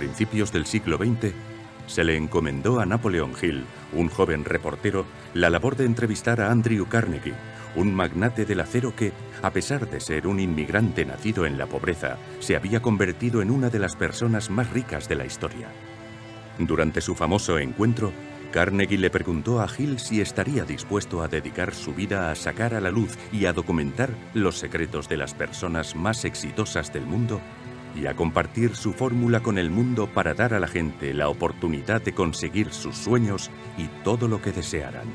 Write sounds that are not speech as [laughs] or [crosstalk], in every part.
principios del siglo XX, se le encomendó a Napoleon Hill, un joven reportero, la labor de entrevistar a Andrew Carnegie, un magnate del acero que, a pesar de ser un inmigrante nacido en la pobreza, se había convertido en una de las personas más ricas de la historia. Durante su famoso encuentro, Carnegie le preguntó a Hill si estaría dispuesto a dedicar su vida a sacar a la luz y a documentar los secretos de las personas más exitosas del mundo y a compartir su fórmula con el mundo para dar a la gente la oportunidad de conseguir sus sueños y todo lo que desearan.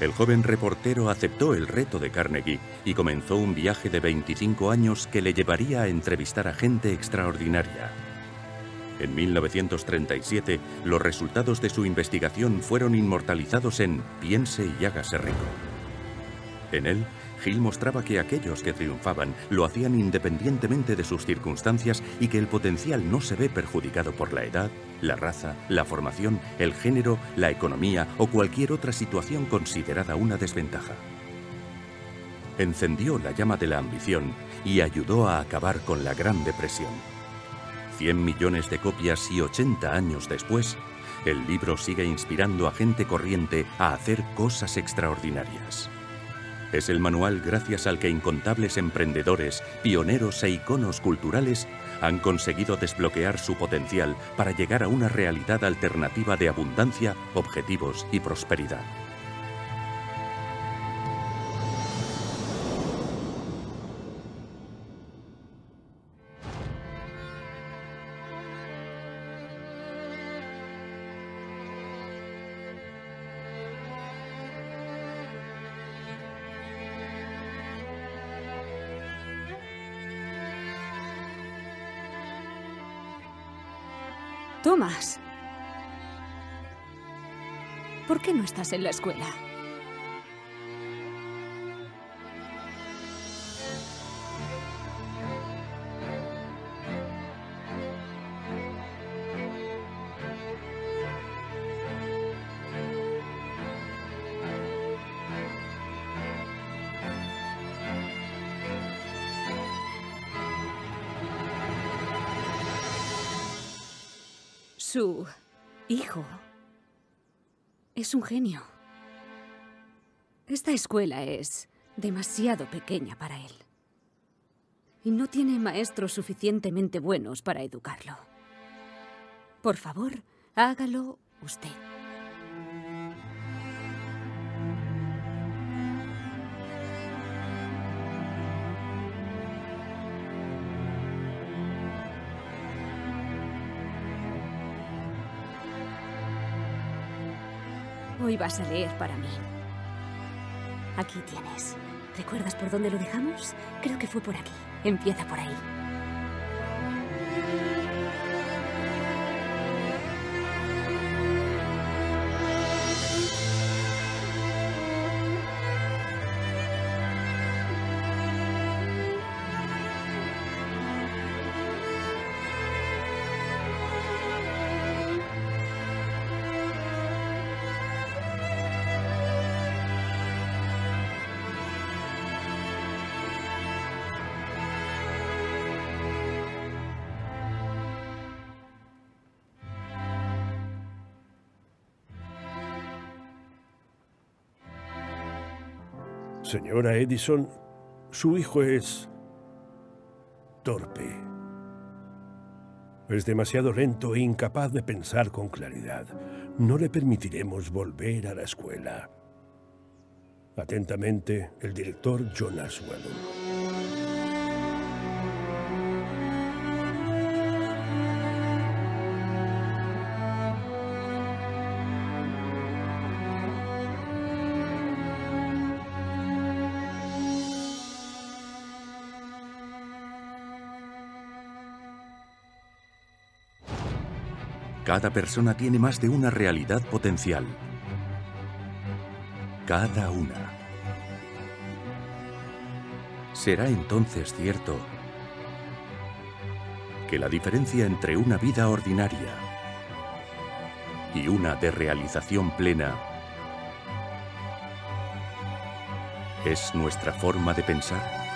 El joven reportero aceptó el reto de Carnegie y comenzó un viaje de 25 años que le llevaría a entrevistar a gente extraordinaria. En 1937, los resultados de su investigación fueron inmortalizados en Piense y hágase rico. En él, Hill mostraba que aquellos que triunfaban lo hacían independientemente de sus circunstancias y que el potencial no se ve perjudicado por la edad, la raza, la formación, el género, la economía o cualquier otra situación considerada una desventaja. Encendió la llama de la ambición y ayudó a acabar con la Gran Depresión. 100 millones de copias y 80 años después, el libro sigue inspirando a gente corriente a hacer cosas extraordinarias. Es el manual gracias al que incontables emprendedores, pioneros e iconos culturales han conseguido desbloquear su potencial para llegar a una realidad alternativa de abundancia, objetivos y prosperidad. ¿Por qué no estás en la escuela? Hijo es un genio. Esta escuela es demasiado pequeña para él. Y no tiene maestros suficientemente buenos para educarlo. Por favor, hágalo usted. Hoy vas a leer para mí. Aquí tienes. ¿Recuerdas por dónde lo dejamos? Creo que fue por aquí. Empieza por ahí. Señora Edison, su hijo es torpe. Es demasiado lento e incapaz de pensar con claridad. No le permitiremos volver a la escuela. Atentamente, el director Jonas Whedon. Cada persona tiene más de una realidad potencial. Cada una. ¿Será entonces cierto que la diferencia entre una vida ordinaria y una de realización plena es nuestra forma de pensar?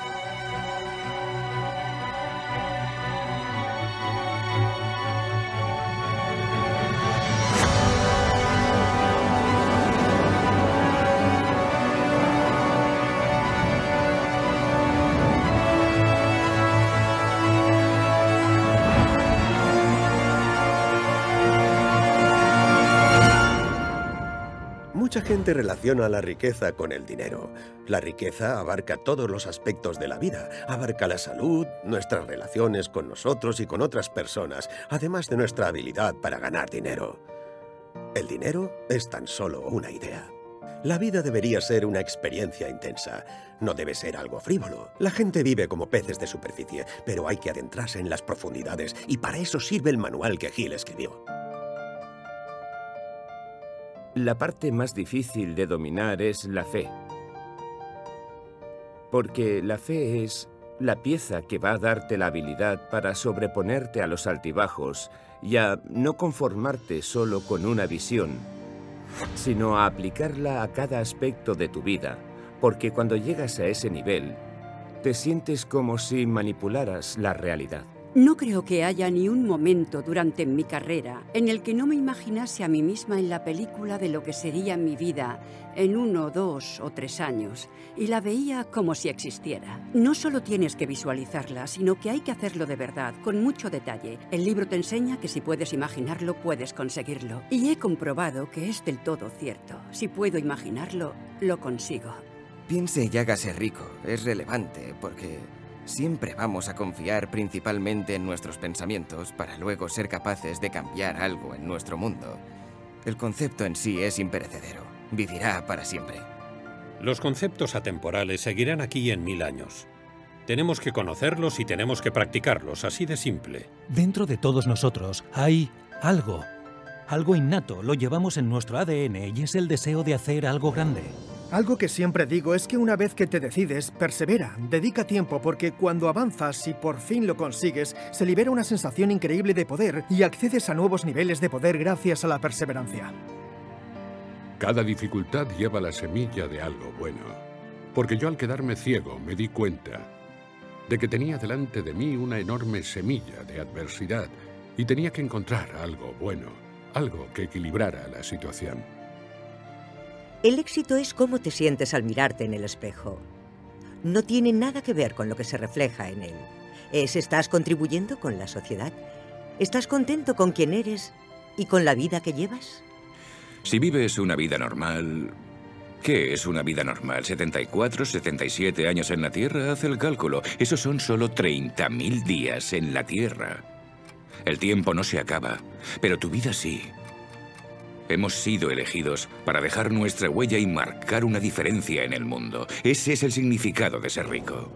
Gente relaciona la riqueza con el dinero. La riqueza abarca todos los aspectos de la vida. Abarca la salud, nuestras relaciones con nosotros y con otras personas, además de nuestra habilidad para ganar dinero. El dinero es tan solo una idea. La vida debería ser una experiencia intensa. No debe ser algo frívolo. La gente vive como peces de superficie, pero hay que adentrarse en las profundidades y para eso sirve el manual que Gil escribió. La parte más difícil de dominar es la fe. Porque la fe es la pieza que va a darte la habilidad para sobreponerte a los altibajos y a no conformarte solo con una visión, sino a aplicarla a cada aspecto de tu vida, porque cuando llegas a ese nivel, te sientes como si manipularas la realidad. No creo que haya ni un momento durante mi carrera en el que no me imaginase a mí misma en la película de lo que sería mi vida en uno, dos o tres años, y la veía como si existiera. No solo tienes que visualizarla, sino que hay que hacerlo de verdad, con mucho detalle. El libro te enseña que si puedes imaginarlo, puedes conseguirlo. Y he comprobado que es del todo cierto. Si puedo imaginarlo, lo consigo. Piense y hágase rico. Es relevante porque Siempre vamos a confiar principalmente en nuestros pensamientos para luego ser capaces de cambiar algo en nuestro mundo. El concepto en sí es imperecedero. Vivirá para siempre. Los conceptos atemporales seguirán aquí en mil años. Tenemos que conocerlos y tenemos que practicarlos, así de simple. Dentro de todos nosotros hay algo. Algo innato, lo llevamos en nuestro ADN y es el deseo de hacer algo grande. Algo que siempre digo es que una vez que te decides, persevera, dedica tiempo, porque cuando avanzas y por fin lo consigues, se libera una sensación increíble de poder y accedes a nuevos niveles de poder gracias a la perseverancia. Cada dificultad lleva la semilla de algo bueno, porque yo al quedarme ciego me di cuenta de que tenía delante de mí una enorme semilla de adversidad y tenía que encontrar algo bueno, algo que equilibrara la situación. El éxito es cómo te sientes al mirarte en el espejo. No tiene nada que ver con lo que se refleja en él. Es estás contribuyendo con la sociedad. ¿Estás contento con quien eres y con la vida que llevas? Si vives una vida normal... ¿Qué es una vida normal? ¿74, 77 años en la Tierra? Haz el cálculo. Esos son solo 30.000 días en la Tierra. El tiempo no se acaba, pero tu vida sí. Hemos sido elegidos para dejar nuestra huella y marcar una diferencia en el mundo. Ese es el significado de ser rico.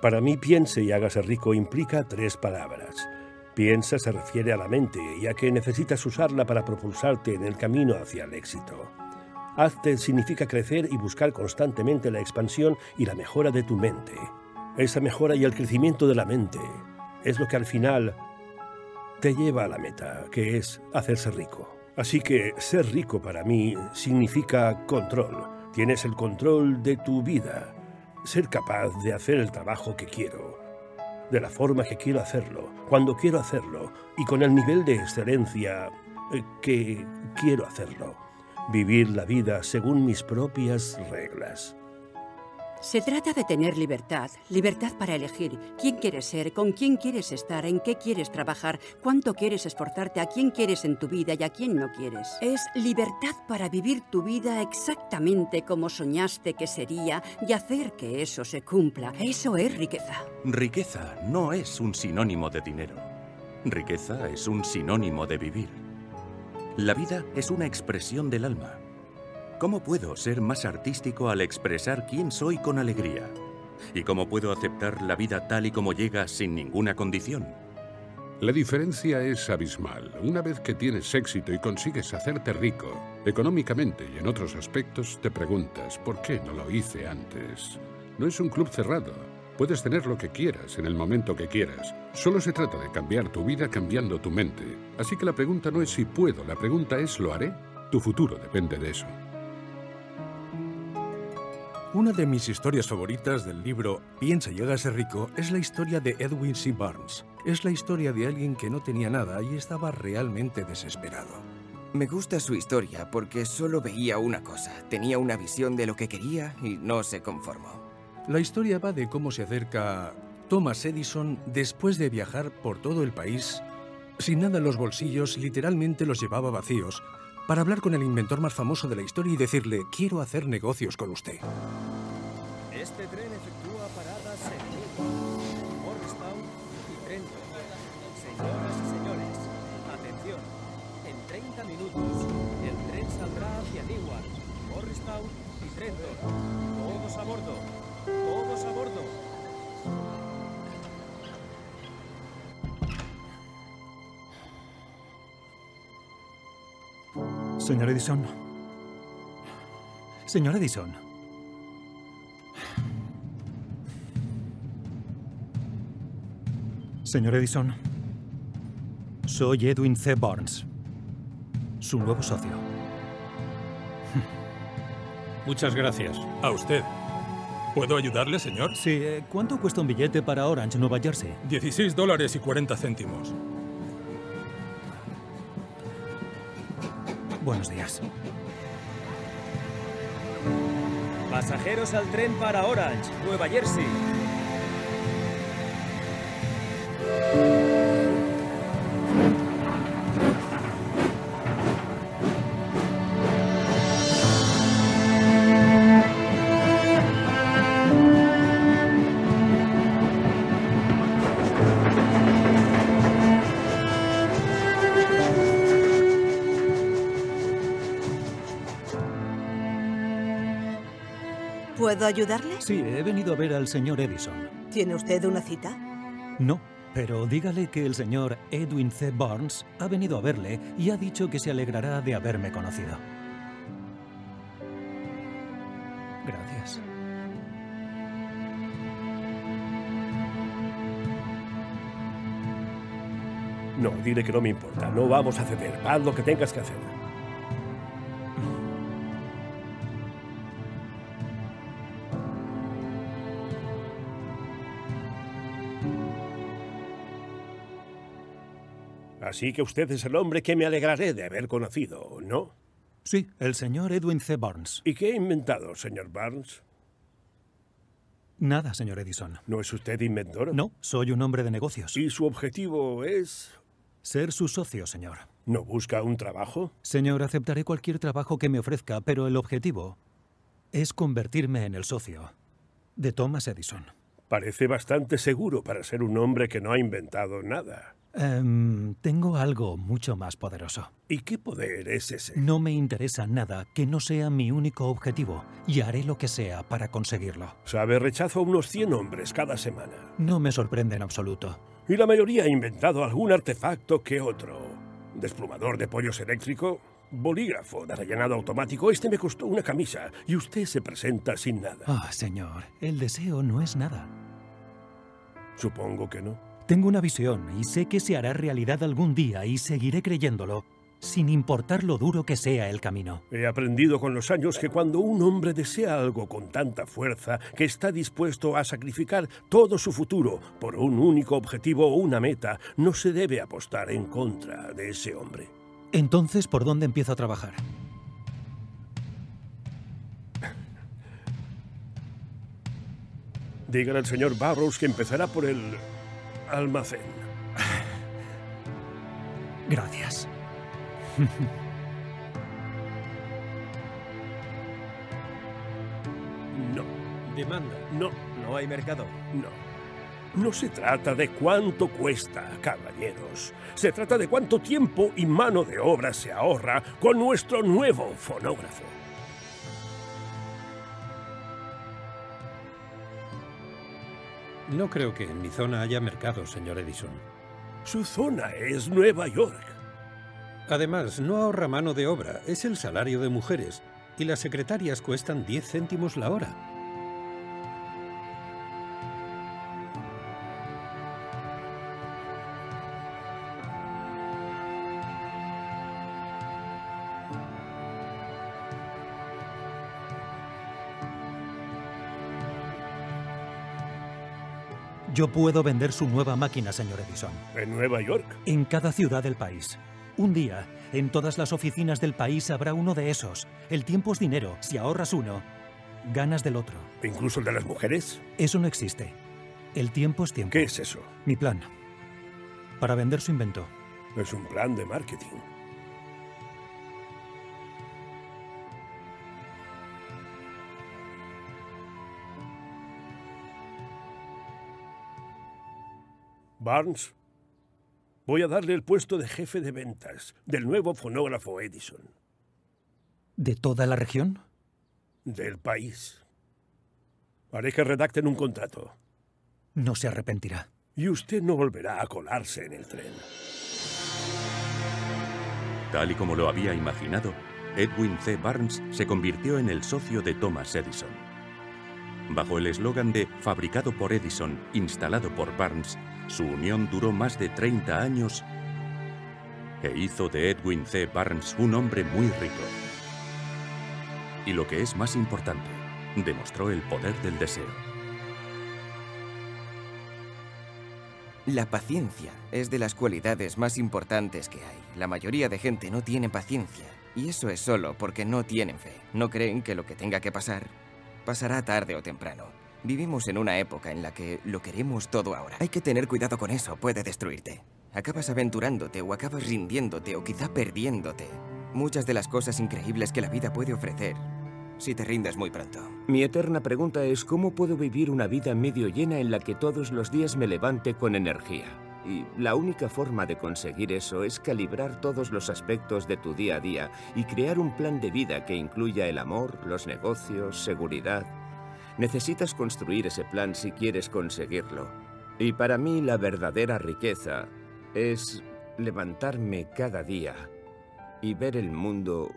Para mí, piense y hágase rico implica tres palabras. Piensa se refiere a la mente, ya que necesitas usarla para propulsarte en el camino hacia el éxito. Hazte significa crecer y buscar constantemente la expansión y la mejora de tu mente. Esa mejora y el crecimiento de la mente es lo que al final te lleva a la meta, que es hacerse rico. Así que ser rico para mí significa control. Tienes el control de tu vida. Ser capaz de hacer el trabajo que quiero, de la forma que quiero hacerlo, cuando quiero hacerlo y con el nivel de excelencia eh, que quiero hacerlo. Vivir la vida según mis propias reglas. Se trata de tener libertad, libertad para elegir quién quieres ser, con quién quieres estar, en qué quieres trabajar, cuánto quieres esforzarte, a quién quieres en tu vida y a quién no quieres. Es libertad para vivir tu vida exactamente como soñaste que sería y hacer que eso se cumpla. Eso es riqueza. Riqueza no es un sinónimo de dinero. Riqueza es un sinónimo de vivir. La vida es una expresión del alma. ¿Cómo puedo ser más artístico al expresar quién soy con alegría? ¿Y cómo puedo aceptar la vida tal y como llega sin ninguna condición? La diferencia es abismal. Una vez que tienes éxito y consigues hacerte rico, económicamente y en otros aspectos, te preguntas, ¿por qué no lo hice antes? No es un club cerrado, Puedes tener lo que quieras en el momento que quieras. Solo se trata de cambiar tu vida cambiando tu mente. Así que la pregunta no es si puedo, la pregunta es ¿lo haré? Tu futuro depende de eso. Una de mis historias favoritas del libro Piensa y hágase rico es la historia de Edwin C. Barnes. Es la historia de alguien que no tenía nada y estaba realmente desesperado. Me gusta su historia porque solo veía una cosa. Tenía una visión de lo que quería y no se conformó. La historia va de cómo se acerca Thomas Edison después de viajar por todo el país. Sin nada en los bolsillos, literalmente los llevaba vacíos, para hablar con el inventor más famoso de la historia y decirle, quiero hacer negocios con usted. Este tren efectúa paradas en Morristown y Trenton. Señoras y señores, atención. En 30 minutos, el tren saldrá hacia Newark, Morristown y Trenton. Todos a bordo. Todos a bordo. Señor Edison. Señor Edison. Señor Edison. Soy Edwin C. Barnes, su nuevo socio. Muchas gracias. A usted. ¿Puedo ayudarle, señor? Sí, eh, ¿cuánto cuesta un billete para Orange, Nueva Jersey? 16 dólares y 40 céntimos. Buenos días. Pasajeros al tren para Orange, Nueva Jersey. Ayudarle? Sí, he venido a ver al señor Edison. ¿Tiene usted una cita? No, pero dígale que el señor Edwin C. Barnes ha venido a verle y ha dicho que se alegrará de haberme conocido. Gracias. No, dile que no me importa. No vamos a ceder. Haz lo que tengas que hacer. Así que usted es el hombre que me alegraré de haber conocido, ¿no? Sí, el señor Edwin C. Barnes. ¿Y qué ha inventado, señor Barnes? Nada, señor Edison. ¿No es usted inventor? No, soy un hombre de negocios. ¿Y su objetivo es...? Ser su socio, señor. ¿No busca un trabajo? Señor, aceptaré cualquier trabajo que me ofrezca, pero el objetivo es convertirme en el socio de Thomas Edison. Parece bastante seguro para ser un hombre que no ha inventado nada. Em, tengo algo mucho más poderoso. ¿Y qué poder es ese? No me interesa nada que no sea mi único objetivo y haré lo que sea para conseguirlo. Sabe, rechazo a unos 100 hombres cada semana. No me sorprende en absoluto. Y la mayoría ha inventado algún artefacto que otro. Desplumador de pollos eléctrico, bolígrafo de rellenado automático. Este me costó una camisa y usted se presenta sin nada. Ah, señor, el deseo no es nada. Supongo que no. Tengo una visión y sé que se hará realidad algún día y seguiré creyéndolo, sin importar lo duro que sea el camino. He aprendido con los años que cuando un hombre desea algo con tanta fuerza que está dispuesto a sacrificar todo su futuro por un único objetivo o una meta, no se debe apostar en contra de ese hombre. Entonces, ¿por dónde empiezo a trabajar? Dígale al señor Barrows que empezará por el almacén. Gracias. [laughs] No. Demanda. No. No hay mercado. No. No se trata de cuánto cuesta, caballeros. Se trata de cuánto tiempo y mano de obra se ahorra con nuestro nuevo fonógrafo. No creo que en mi zona haya mercado, señor Edison. Su zona es Nueva York. Además, no ahorra mano de obra, es el salario de mujeres. Y las secretarias cuestan 10 céntimos la hora. Yo puedo vender su nueva máquina, señor Edison. ¿En Nueva York? En cada ciudad del país. Un día, en todas las oficinas del país habrá uno de esos. El tiempo es dinero. Si ahorras uno, ganas del otro. ¿Incluso el de las mujeres? Eso no existe. El tiempo es tiempo. ¿Qué es eso? Mi plan. Para vender su invento. Es un plan de marketing. Barnes, voy a darle el puesto de jefe de ventas del nuevo fonógrafo Edison. ¿De toda la región? Del país. Haré que redacten un contrato. No se arrepentirá. Y usted no volverá a colarse en el tren. Tal y como lo había imaginado, Edwin C. Barnes se convirtió en el socio de Thomas Edison. Bajo el eslogan de Fabricado por Edison, instalado por Barnes, su unión duró más de 30 años e hizo de Edwin C. Barnes un hombre muy rico. Y lo que es más importante, demostró el poder del deseo. La paciencia es de las cualidades más importantes que hay. La mayoría de gente no tiene paciencia. Y eso es solo porque no tienen fe. No creen que lo que tenga que pasar, pasará tarde o temprano. Vivimos en una época en la que lo queremos todo ahora. Hay que tener cuidado con eso, puede destruirte. Acabas aventurándote o acabas rindiéndote o quizá perdiéndote. Muchas de las cosas increíbles que la vida puede ofrecer si te rindes muy pronto. Mi eterna pregunta es cómo puedo vivir una vida medio llena en la que todos los días me levante con energía. Y la única forma de conseguir eso es calibrar todos los aspectos de tu día a día y crear un plan de vida que incluya el amor, los negocios, seguridad. Necesitas construir ese plan si quieres conseguirlo. Y para mí la verdadera riqueza es levantarme cada día y ver el mundo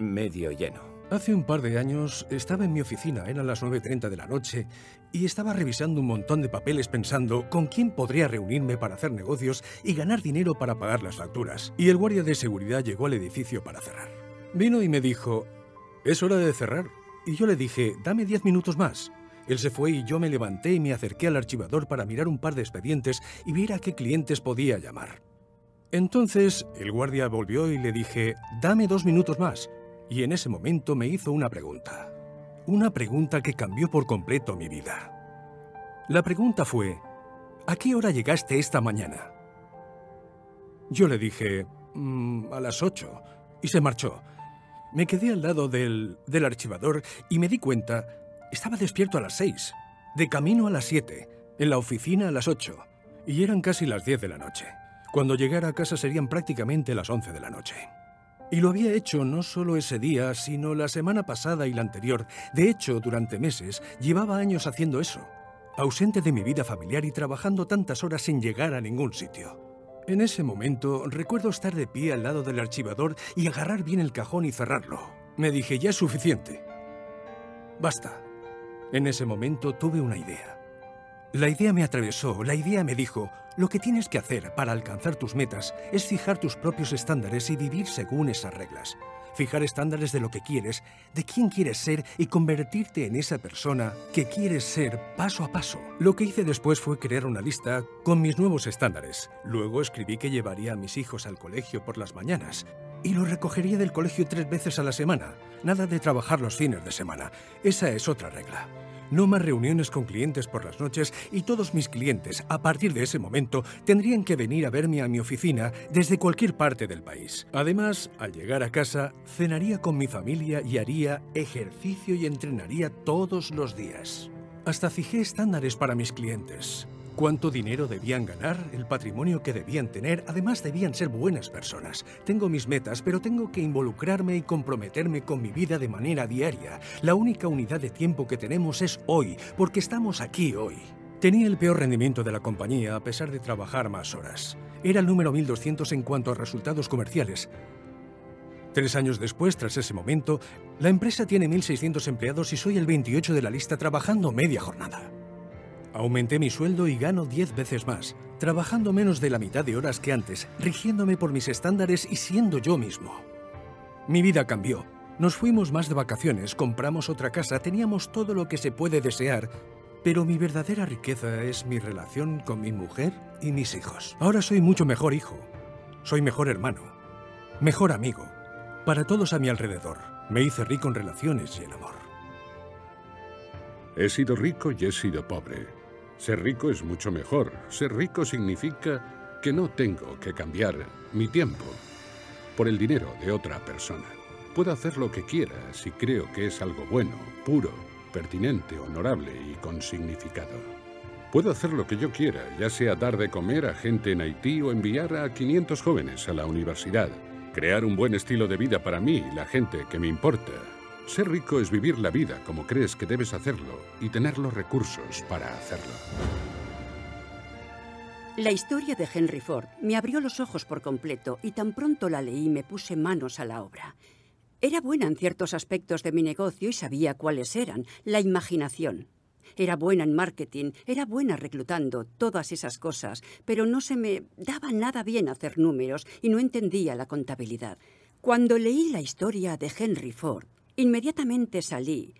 medio lleno. Hace un par de años estaba en mi oficina, eran las 9.30 de la noche, y estaba revisando un montón de papeles pensando con quién podría reunirme para hacer negocios y ganar dinero para pagar las facturas. Y el guardia de seguridad llegó al edificio para cerrar. Vino y me dijo, es hora de cerrar. Y yo le dije, dame 10 minutos más. Él se fue y yo me levanté y me acerqué al archivador para mirar un par de expedientes y ver a qué clientes podía llamar. Entonces el guardia volvió y le dije, dame dos minutos más y en ese momento me hizo una pregunta. Una pregunta que cambió por completo mi vida. La pregunta fue, ¿a qué hora llegaste esta mañana? Yo le dije, "Mm, a las ocho, y se marchó. Me quedé al lado del, del archivador y me di cuenta, estaba despierto a las seis, de camino a las siete, en la oficina a las ocho, y eran casi las diez de la noche. Cuando llegara a casa serían prácticamente las once de la noche. Y lo había hecho no solo ese día, sino la semana pasada y la anterior. De hecho, durante meses llevaba años haciendo eso, ausente de mi vida familiar y trabajando tantas horas sin llegar a ningún sitio. En ese momento recuerdo estar de pie al lado del archivador y agarrar bien el cajón y cerrarlo. Me dije, ya es suficiente. Basta. En ese momento tuve una idea. La idea me atravesó, la idea me dijo, lo que tienes que hacer para alcanzar tus metas es fijar tus propios estándares y vivir según esas reglas. Fijar estándares de lo que quieres, de quién quieres ser y convertirte en esa persona que quieres ser paso a paso. Lo que hice después fue crear una lista con mis nuevos estándares. Luego escribí que llevaría a mis hijos al colegio por las mañanas y los recogería del colegio tres veces a la semana. Nada de trabajar los fines de semana. Esa es otra regla. No más reuniones con clientes por las noches y todos mis clientes, a partir de ese momento, tendrían que venir a verme a mi oficina desde cualquier parte del país. Además, al llegar a casa, cenaría con mi familia y haría ejercicio y entrenaría todos los días. Hasta fijé estándares para mis clientes. Cuánto dinero debían ganar, el patrimonio que debían tener, además debían ser buenas personas. Tengo mis metas, pero tengo que involucrarme y comprometerme con mi vida de manera diaria. La única unidad de tiempo que tenemos es hoy, porque estamos aquí hoy. Tenía el peor rendimiento de la compañía a pesar de trabajar más horas. Era el número 1200 en cuanto a resultados comerciales. Tres años después, tras ese momento, la empresa tiene 1.600 empleados y soy el 28 de la lista trabajando media jornada. Aumenté mi sueldo y gano 10 veces más, trabajando menos de la mitad de horas que antes, rigiéndome por mis estándares y siendo yo mismo. Mi vida cambió. Nos fuimos más de vacaciones, compramos otra casa, teníamos todo lo que se puede desear Pero mi verdadera riqueza es mi relación con mi mujer y mis hijos. Ahora soy mucho mejor hijo. Soy mejor hermano. Mejor amigo. Para todos a mi alrededor. Me hice rico en relaciones y en amor. He sido rico y he sido pobre. Ser rico es mucho mejor. Ser rico significa que no tengo que cambiar mi tiempo por el dinero de otra persona. Puedo hacer lo que quiera si creo que es algo bueno, puro, pertinente, honorable y con significado. Puedo hacer lo que yo quiera, ya sea dar de comer a gente en Haití o enviar a 500 jóvenes a la universidad. Crear un buen estilo de vida para mí y la gente que me importa. Ser rico es vivir la vida como crees que debes hacerlo y tener los recursos para hacerlo. La historia de Henry Ford me abrió los ojos por completo y tan pronto la leí me puse manos a la obra. Era buena en ciertos aspectos de mi negocio y sabía cuáles eran. La imaginación. Era buena en marketing, era buena reclutando, todas esas cosas, pero no se me daba nada bien hacer números y no entendía la contabilidad. Cuando leí la historia de Henry Ford, inmediatamente salí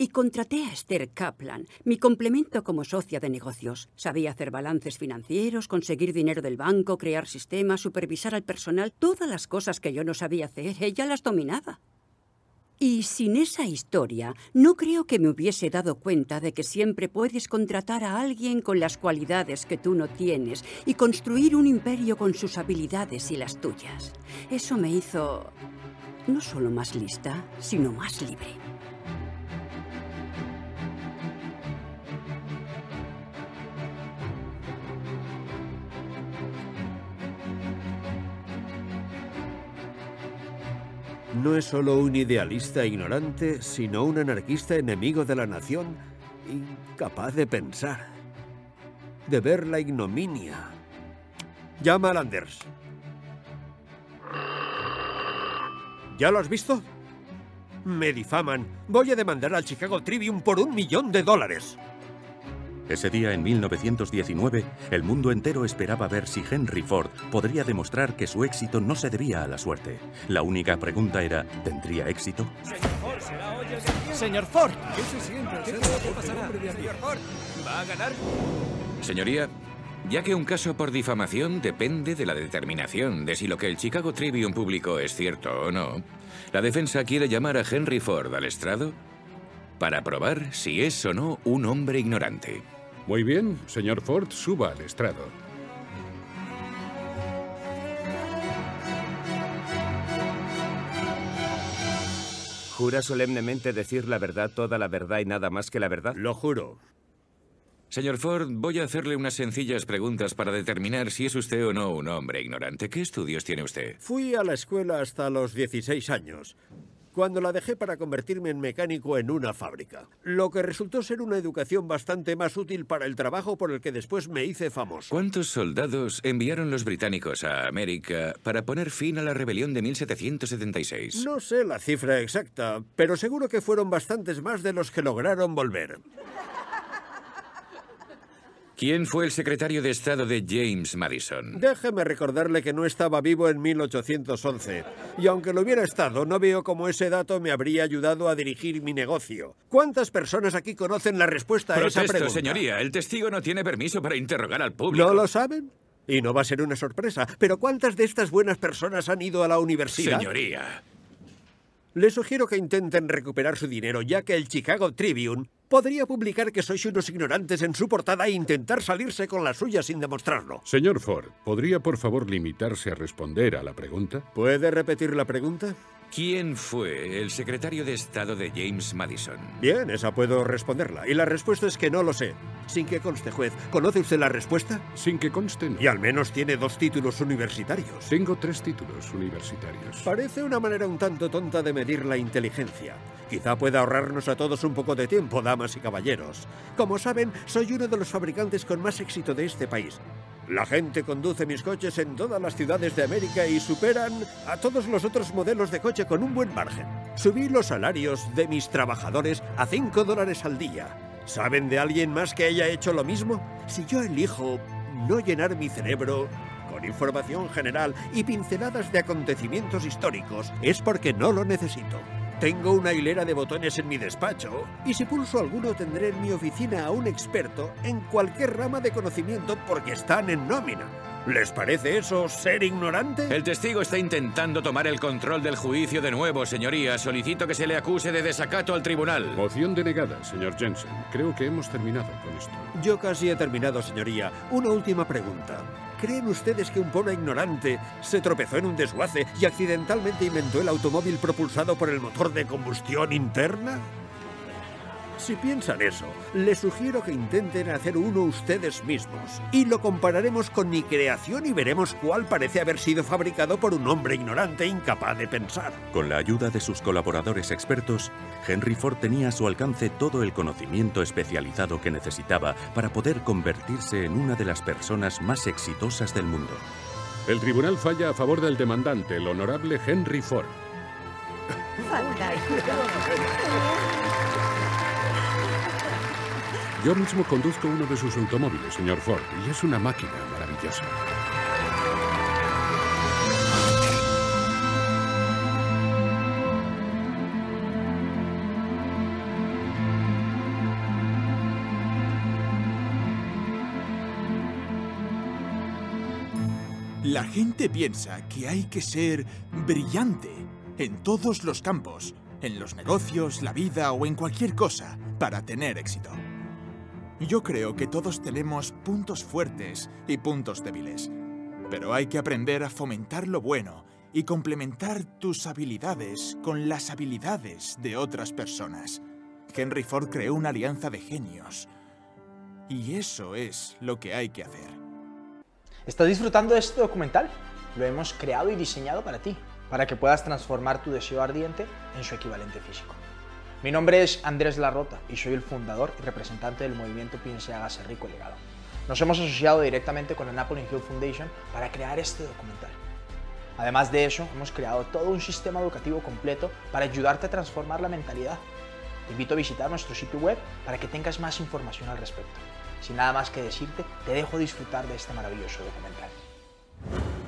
y contraté a Esther Kaplan, mi complemento como socia de negocios. Sabía hacer balances financieros, conseguir dinero del banco, crear sistemas, supervisar al personal, todas las cosas que yo no sabía hacer, ella las dominaba. Y sin esa historia, no creo que me hubiese dado cuenta de que siempre puedes contratar a alguien con las cualidades que tú no tienes y construir un imperio con sus habilidades y las tuyas. Eso me hizo no solo más lista, sino más libre. No es solo un idealista ignorante, sino un anarquista enemigo de la nación, incapaz de pensar, de ver la ignominia. Llama a Landers. ¿Ya lo has visto? Me difaman. Voy a demandar al Chicago Tribune por un millón de dólares. Ese día, en 1919, el mundo entero esperaba ver si Henry Ford podría demostrar que su éxito no se debía a la suerte. La única pregunta era, ¿tendría éxito? Señor Ford, ¿qué se siente? ¿Qué, pasará? Señor Ford, ¿va a ganar? Señoría, ya que un caso por difamación depende de la determinación de si lo que el Chicago Tribune publicó es cierto o no, la defensa quiere llamar a Henry Ford al estrado para probar si es o no un hombre ignorante. Muy bien, señor Ford, suba al estrado. ¿Jura solemnemente decir la verdad, toda la verdad y nada más que la verdad? Lo juro. Señor Ford, voy a hacerle unas sencillas preguntas para determinar si es usted o no un hombre ignorante. ¿Qué estudios tiene usted? Fui a la escuela hasta los 16 años, cuando la dejé para convertirme en mecánico en una fábrica, lo que resultó ser una educación bastante más útil para el trabajo por el que después me hice famoso. ¿Cuántos soldados enviaron los británicos a América para poner fin a la rebelión de 1776? No sé la cifra exacta, pero seguro que fueron bastantes más de los que lograron volver. ¿Quién fue el secretario de Estado de James Madison? Déjeme recordarle que no estaba vivo en 1811. Y aunque lo hubiera estado, no veo cómo ese dato me habría ayudado a dirigir mi negocio. ¿Cuántas personas aquí conocen la respuesta a esa pregunta? señoría. El testigo no tiene permiso para interrogar al público. ¿No lo saben? Y no va a ser una sorpresa. Pero ¿cuántas de estas buenas personas han ido a la universidad? Señoría. Les sugiero que intenten recuperar su dinero, ya que el Chicago Tribune podría publicar que sois unos ignorantes en su portada e intentar salirse con la suya sin demostrarlo. Señor Ford, ¿podría por favor limitarse a responder a la pregunta? ¿Puede repetir la pregunta? ¿Quién fue el secretario de Estado de James Madison? Bien, esa puedo responderla. Y la respuesta es que no lo sé. Sin que conste, juez. ¿Conoce usted la respuesta? Sin que conste, no. Y al menos tiene dos títulos universitarios. Tengo tres títulos universitarios. Parece una manera un tanto tonta de medir la inteligencia. Quizá pueda ahorrarnos a todos un poco de tiempo, damas y caballeros. Como saben, soy uno de los fabricantes con más éxito de este país. La gente conduce mis coches en todas las ciudades de América y superan a todos los otros modelos de coche con un buen margen. Subí los salarios de mis trabajadores a 5 dólares al día. ¿Saben de alguien más que haya hecho lo mismo? Si yo elijo no llenar mi cerebro con información general y pinceladas de acontecimientos históricos, es porque no lo necesito. Tengo una hilera de botones en mi despacho y si pulso alguno tendré en mi oficina a un experto en cualquier rama de conocimiento porque están en nómina. ¿Les parece eso ser ignorante? El testigo está intentando tomar el control del juicio de nuevo, señoría. Solicito que se le acuse de desacato al tribunal. Moción denegada, señor Jensen. Creo que hemos terminado con esto. Yo casi he terminado, señoría. Una última pregunta. ¿Creen ustedes que un pobre ignorante se tropezó en un desguace y accidentalmente inventó el automóvil propulsado por el motor de combustión interna? Si piensan eso, les sugiero que intenten hacer uno ustedes mismos. Y lo compararemos con mi creación y veremos cuál parece haber sido fabricado por un hombre ignorante incapaz de pensar. Con la ayuda de sus colaboradores expertos, Henry Ford tenía a su alcance todo el conocimiento especializado que necesitaba para poder convertirse en una de las personas más exitosas del mundo. El tribunal falla a favor del demandante, el honorable Henry Ford. Yo mismo conduzco uno de sus automóviles, señor Ford, y es una máquina maravillosa. La gente piensa que hay que ser brillante en todos los campos, en los negocios, la vida o en cualquier cosa, para tener éxito. Yo creo que todos tenemos puntos fuertes y puntos débiles, pero hay que aprender a fomentar lo bueno y complementar tus habilidades con las habilidades de otras personas. Henry Ford creó una alianza de genios. Y eso es lo que hay que hacer. ¿Estás disfrutando de este documental? Lo hemos creado y diseñado para ti, para que puedas transformar tu deseo ardiente en su equivalente físico. Mi nombre es Andrés Larrota y soy el fundador y representante del movimiento Piense Hágase Rico y Legado. Nos hemos asociado directamente con la Napoleon Hill Foundation para crear este documental. Además de eso, hemos creado todo un sistema educativo completo para ayudarte a transformar la mentalidad. Te invito a visitar nuestro sitio web para que tengas más información al respecto. Sin nada más que decirte, te dejo disfrutar de este maravilloso documental.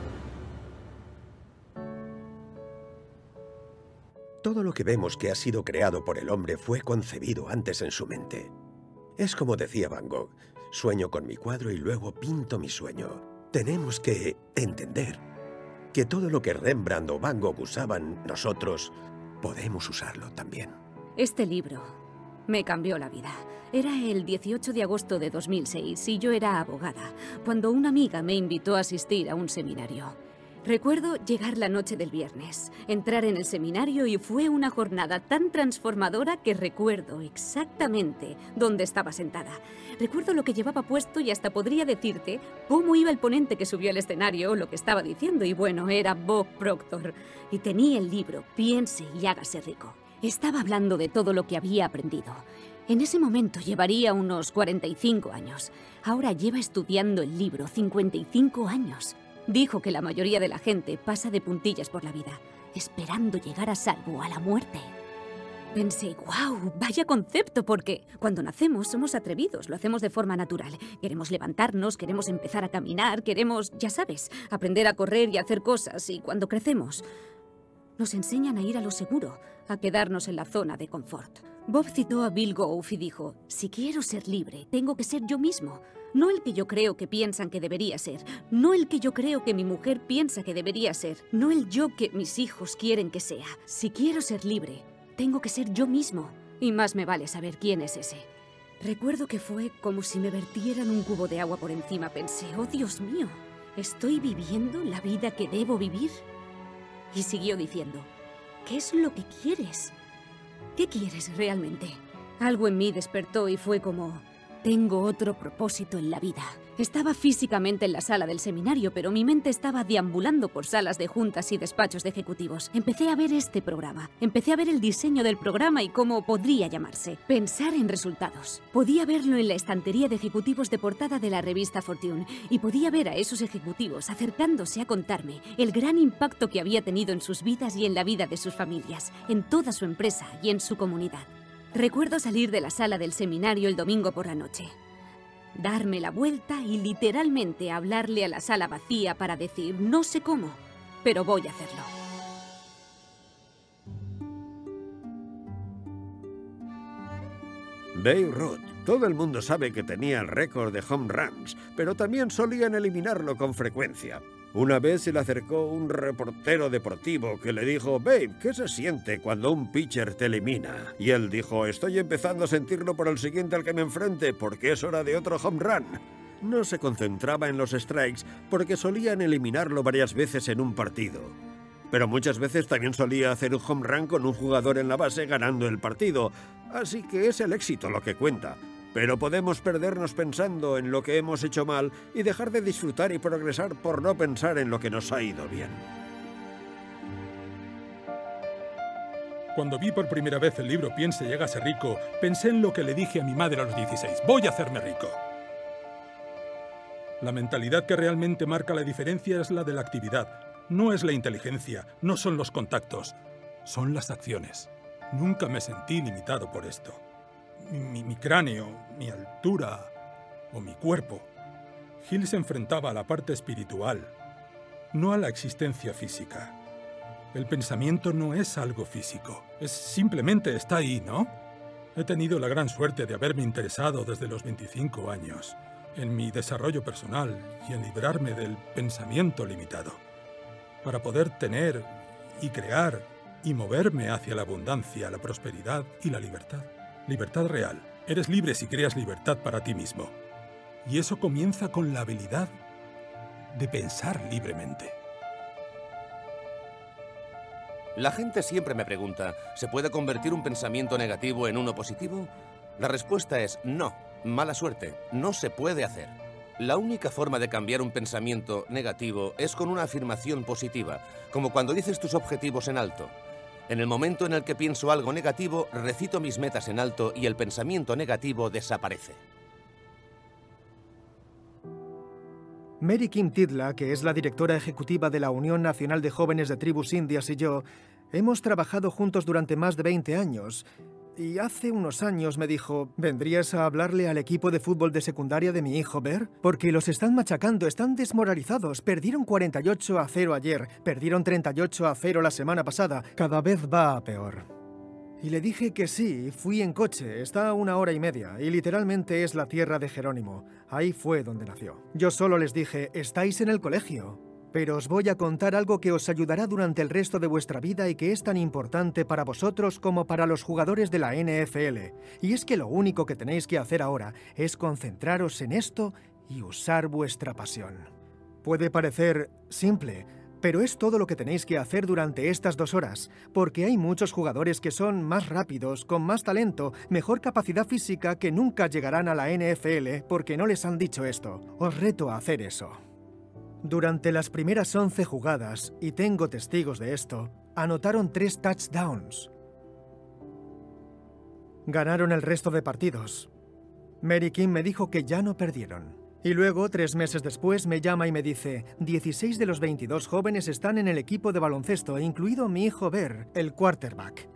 Todo lo que vemos que ha sido creado por el hombre fue concebido antes en su mente. Es como decía Van Gogh, sueño con mi cuadro y luego pinto mi sueño. Tenemos que entender que todo lo que Rembrandt o Van Gogh usaban, nosotros podemos usarlo también. Este libro me cambió la vida. Era el 18 de agosto de 2006 y yo era abogada, cuando una amiga me invitó a asistir a un seminario. Recuerdo llegar la noche del viernes, entrar en el seminario y fue una jornada tan transformadora que recuerdo exactamente dónde estaba sentada. Recuerdo lo que llevaba puesto y hasta podría decirte cómo iba el ponente que subió al escenario o lo que estaba diciendo. Y bueno, era Bob Proctor. Y tenía el libro Piense y hágase rico. Estaba hablando de todo lo que había aprendido. En ese momento llevaría unos 45 años. Ahora lleva estudiando el libro 55 años. Dijo que la mayoría de la gente pasa de puntillas por la vida, esperando llegar a salvo a la muerte. Pensé, wow, vaya concepto, porque cuando nacemos somos atrevidos, lo hacemos de forma natural. Queremos levantarnos, queremos empezar a caminar, queremos, ya sabes, aprender a correr y a hacer cosas, y cuando crecemos nos enseñan a ir a lo seguro, a quedarnos en la zona de confort. Bob citó a Bill Goff y dijo, si quiero ser libre, tengo que ser yo mismo. No el que yo creo que piensan que debería ser, no el que yo creo que mi mujer piensa que debería ser, no el yo que mis hijos quieren que sea. Si quiero ser libre, tengo que ser yo mismo. Y más me vale saber quién es ese. Recuerdo que fue como si me vertieran un cubo de agua por encima. Pensé, oh Dios mío, ¿estoy viviendo la vida que debo vivir? Y siguió diciendo, ¿qué es lo que quieres? ¿Qué quieres realmente? Algo en mí despertó y fue como, tengo otro propósito en la vida. Estaba físicamente en la sala del seminario, pero mi mente estaba deambulando por salas de juntas y despachos de ejecutivos. Empecé a ver este programa. Empecé a ver el diseño del programa y cómo podría llamarse. Pensar en resultados. Podía verlo en la estantería de ejecutivos de portada de la revista Fortune y podía ver a esos ejecutivos acercándose a contarme el gran impacto que había tenido en sus vidas y en la vida de sus familias, en toda su empresa y en su comunidad. Recuerdo salir de la sala del seminario el domingo por la noche, darme la vuelta y literalmente hablarle a la sala vacía para decir, no sé cómo, pero voy a hacerlo. Beirut. Todo el mundo sabe que tenía el récord de home runs, pero también solían eliminarlo con frecuencia. Una vez se le acercó un reportero deportivo que le dijo, Babe, ¿qué se siente cuando un pitcher te elimina? Y él dijo, estoy empezando a sentirlo por el siguiente al que me enfrente, porque es hora de otro home run. No se concentraba en los strikes porque solían eliminarlo varias veces en un partido. Pero muchas veces también solía hacer un home run con un jugador en la base ganando el partido, así que es el éxito lo que cuenta. Pero podemos perdernos pensando en lo que hemos hecho mal y dejar de disfrutar y progresar por no pensar en lo que nos ha ido bien. Cuando vi por primera vez el libro Piense y rico, pensé en lo que le dije a mi madre a los 16. Voy a hacerme rico. La mentalidad que realmente marca la diferencia es la de la actividad. No es la inteligencia, no son los contactos, son las acciones. Nunca me sentí limitado por esto mi, cráneo, mi altura o mi cuerpo. Gil se enfrentaba a la parte espiritual, no a la existencia física. El pensamiento no es algo físico, es simplemente está ahí, ¿no? He tenido la gran suerte de haberme interesado desde los 25 años en mi desarrollo personal y en librarme del pensamiento limitado, para poder tener y crear y moverme hacia la abundancia, la prosperidad y la libertad. Libertad real. Eres libre si creas libertad para ti mismo. Y eso comienza con la habilidad de pensar libremente. La gente siempre me pregunta, ¿se puede convertir un pensamiento negativo en uno positivo? La respuesta es no, mala suerte, no se puede hacer. La única forma de cambiar un pensamiento negativo es con una afirmación positiva, como cuando dices tus objetivos en alto. En el momento en el que pienso algo negativo, recito mis metas en alto y el pensamiento negativo desaparece. Mary Kim Tidla, que es la directora ejecutiva de la Unión Nacional de Jóvenes de Tribus Indias y yo, hemos trabajado juntos durante más de 20 años y hace unos años me dijo, ¿vendrías a hablarle al equipo de fútbol de secundaria de mi hijo Ver? Porque los están machacando, están desmoralizados. Perdieron 48 a 0 ayer, perdieron 38 a 0 la semana pasada. Cada vez va peor. Y le dije que sí, fui en coche, está a una hora y media, y literalmente es la tierra de Jerónimo. Ahí fue donde nació. Yo solo les dije, estáis en el colegio. Pero os voy a contar algo que os ayudará durante el resto de vuestra vida y que es tan importante para vosotros como para los jugadores de la NFL. Y es que lo único que tenéis que hacer ahora es concentraros en esto y usar vuestra pasión. Puede parecer simple, pero es todo lo que tenéis que hacer durante estas dos horas, porque hay muchos jugadores que son más rápidos, con más talento, mejor capacidad física que nunca llegarán a la NFL porque no les han dicho esto. Os reto a hacer eso. Durante las primeras 11 jugadas, y tengo testigos de esto, anotaron tres touchdowns. Ganaron el resto de partidos. Mary Kim me dijo que ya no perdieron. Y luego, tres meses después, me llama y me dice, 16 de los 22 jóvenes están en el equipo de baloncesto, incluido mi hijo Ver, el quarterback.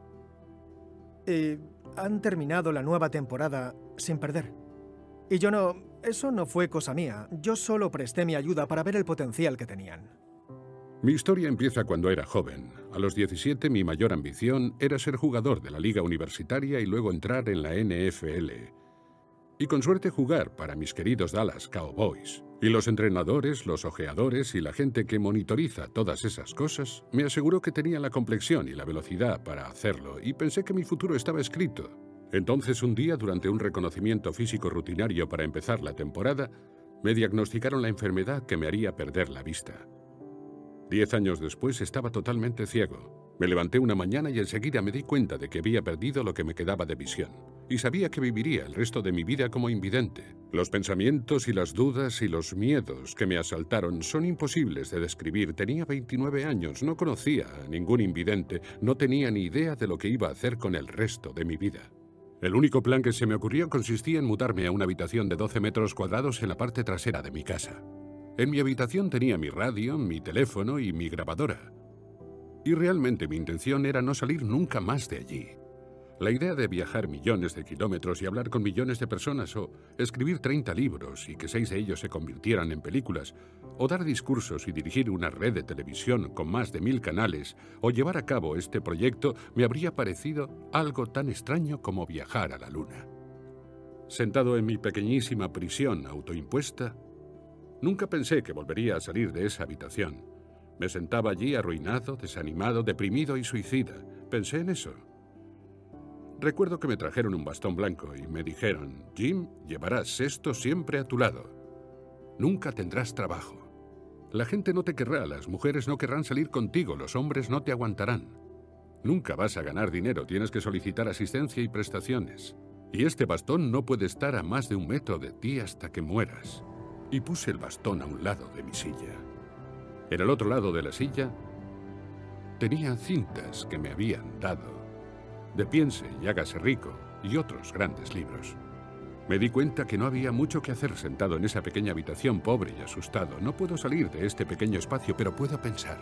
Y han terminado la nueva temporada sin perder. Y yo no... Eso no fue cosa mía. Yo solo presté mi ayuda para ver el potencial que tenían. Mi historia empieza cuando era joven. A los 17 mi mayor ambición era ser jugador de la liga universitaria y luego entrar en la NFL. Y con suerte jugar para mis queridos Dallas Cowboys. Y los entrenadores, los ojeadores y la gente que monitoriza todas esas cosas me aseguró que tenía la complexión y la velocidad para hacerlo y pensé que mi futuro estaba escrito. Entonces un día, durante un reconocimiento físico rutinario para empezar la temporada, me diagnosticaron la enfermedad que me haría perder la vista. Diez años después estaba totalmente ciego. Me levanté una mañana y enseguida me di cuenta de que había perdido lo que me quedaba de visión. Y sabía que viviría el resto de mi vida como invidente. Los pensamientos y las dudas y los miedos que me asaltaron son imposibles de describir. Tenía 29 años, no conocía a ningún invidente, no tenía ni idea de lo que iba a hacer con el resto de mi vida. El único plan que se me ocurrió consistía en mudarme a una habitación de 12 metros cuadrados en la parte trasera de mi casa. En mi habitación tenía mi radio, mi teléfono y mi grabadora. Y realmente mi intención era no salir nunca más de allí. La idea de viajar millones de kilómetros y hablar con millones de personas o escribir 30 libros y que seis de ellos se convirtieran en películas, o dar discursos y dirigir una red de televisión con más de mil canales, o llevar a cabo este proyecto me habría parecido algo tan extraño como viajar a la Luna. sentado en mi pequeñísima prisión autoimpuesta, nunca pensé que volvería a salir de esa habitación. Me sentaba allí arruinado, desanimado, deprimido y suicida. Pensé en eso. Recuerdo que me trajeron un bastón blanco y me dijeron, Jim, llevarás esto siempre a tu lado. Nunca tendrás trabajo. La gente no te querrá, las mujeres no querrán salir contigo, los hombres no te aguantarán. Nunca vas a ganar dinero, tienes que solicitar asistencia y prestaciones. Y este bastón no puede estar a más de un metro de ti hasta que mueras. Y puse el bastón a un lado de mi silla. En el otro lado de la silla tenía cintas que me habían dado de Piense y hágase rico y otros grandes libros. Me di cuenta que no había mucho que hacer sentado en esa pequeña habitación pobre y asustado. No puedo salir de este pequeño espacio, pero puedo pensar.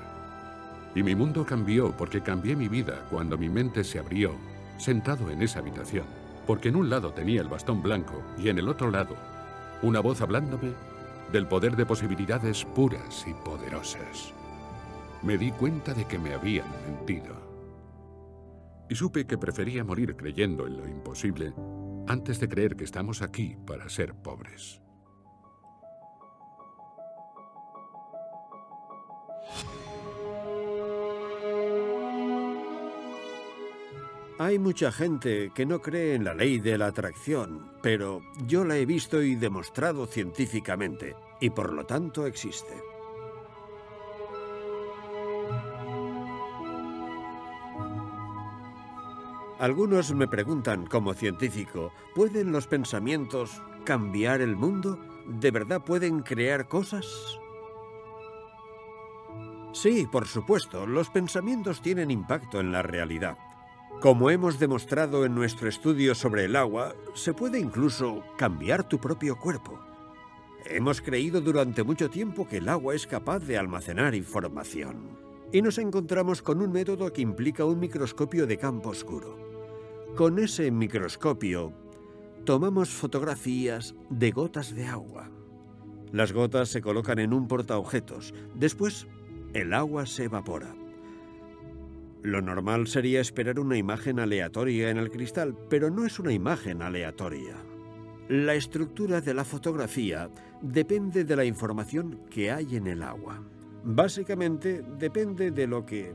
Y mi mundo cambió porque cambié mi vida cuando mi mente se abrió, sentado en esa habitación. Porque en un lado tenía el bastón blanco y en el otro lado una voz hablándome del poder de posibilidades puras y poderosas. Me di cuenta de que me habían mentido. Y supe que prefería morir creyendo en lo imposible antes de creer que estamos aquí para ser pobres. Hay mucha gente que no cree en la ley de la atracción, pero yo la he visto y demostrado científicamente, y por lo tanto existe. Algunos me preguntan, como científico, ¿pueden los pensamientos cambiar el mundo? ¿De verdad pueden crear cosas? Sí, por supuesto, los pensamientos tienen impacto en la realidad. Como hemos demostrado en nuestro estudio sobre el agua, se puede incluso cambiar tu propio cuerpo. Hemos creído durante mucho tiempo que el agua es capaz de almacenar información. Y nos encontramos con un método que implica un microscopio de campo oscuro. Con ese microscopio tomamos fotografías de gotas de agua. Las gotas se colocan en un portaobjetos. Después, el agua se evapora. Lo normal sería esperar una imagen aleatoria en el cristal, pero no es una imagen aleatoria. La estructura de la fotografía depende de la información que hay en el agua. Básicamente depende de lo que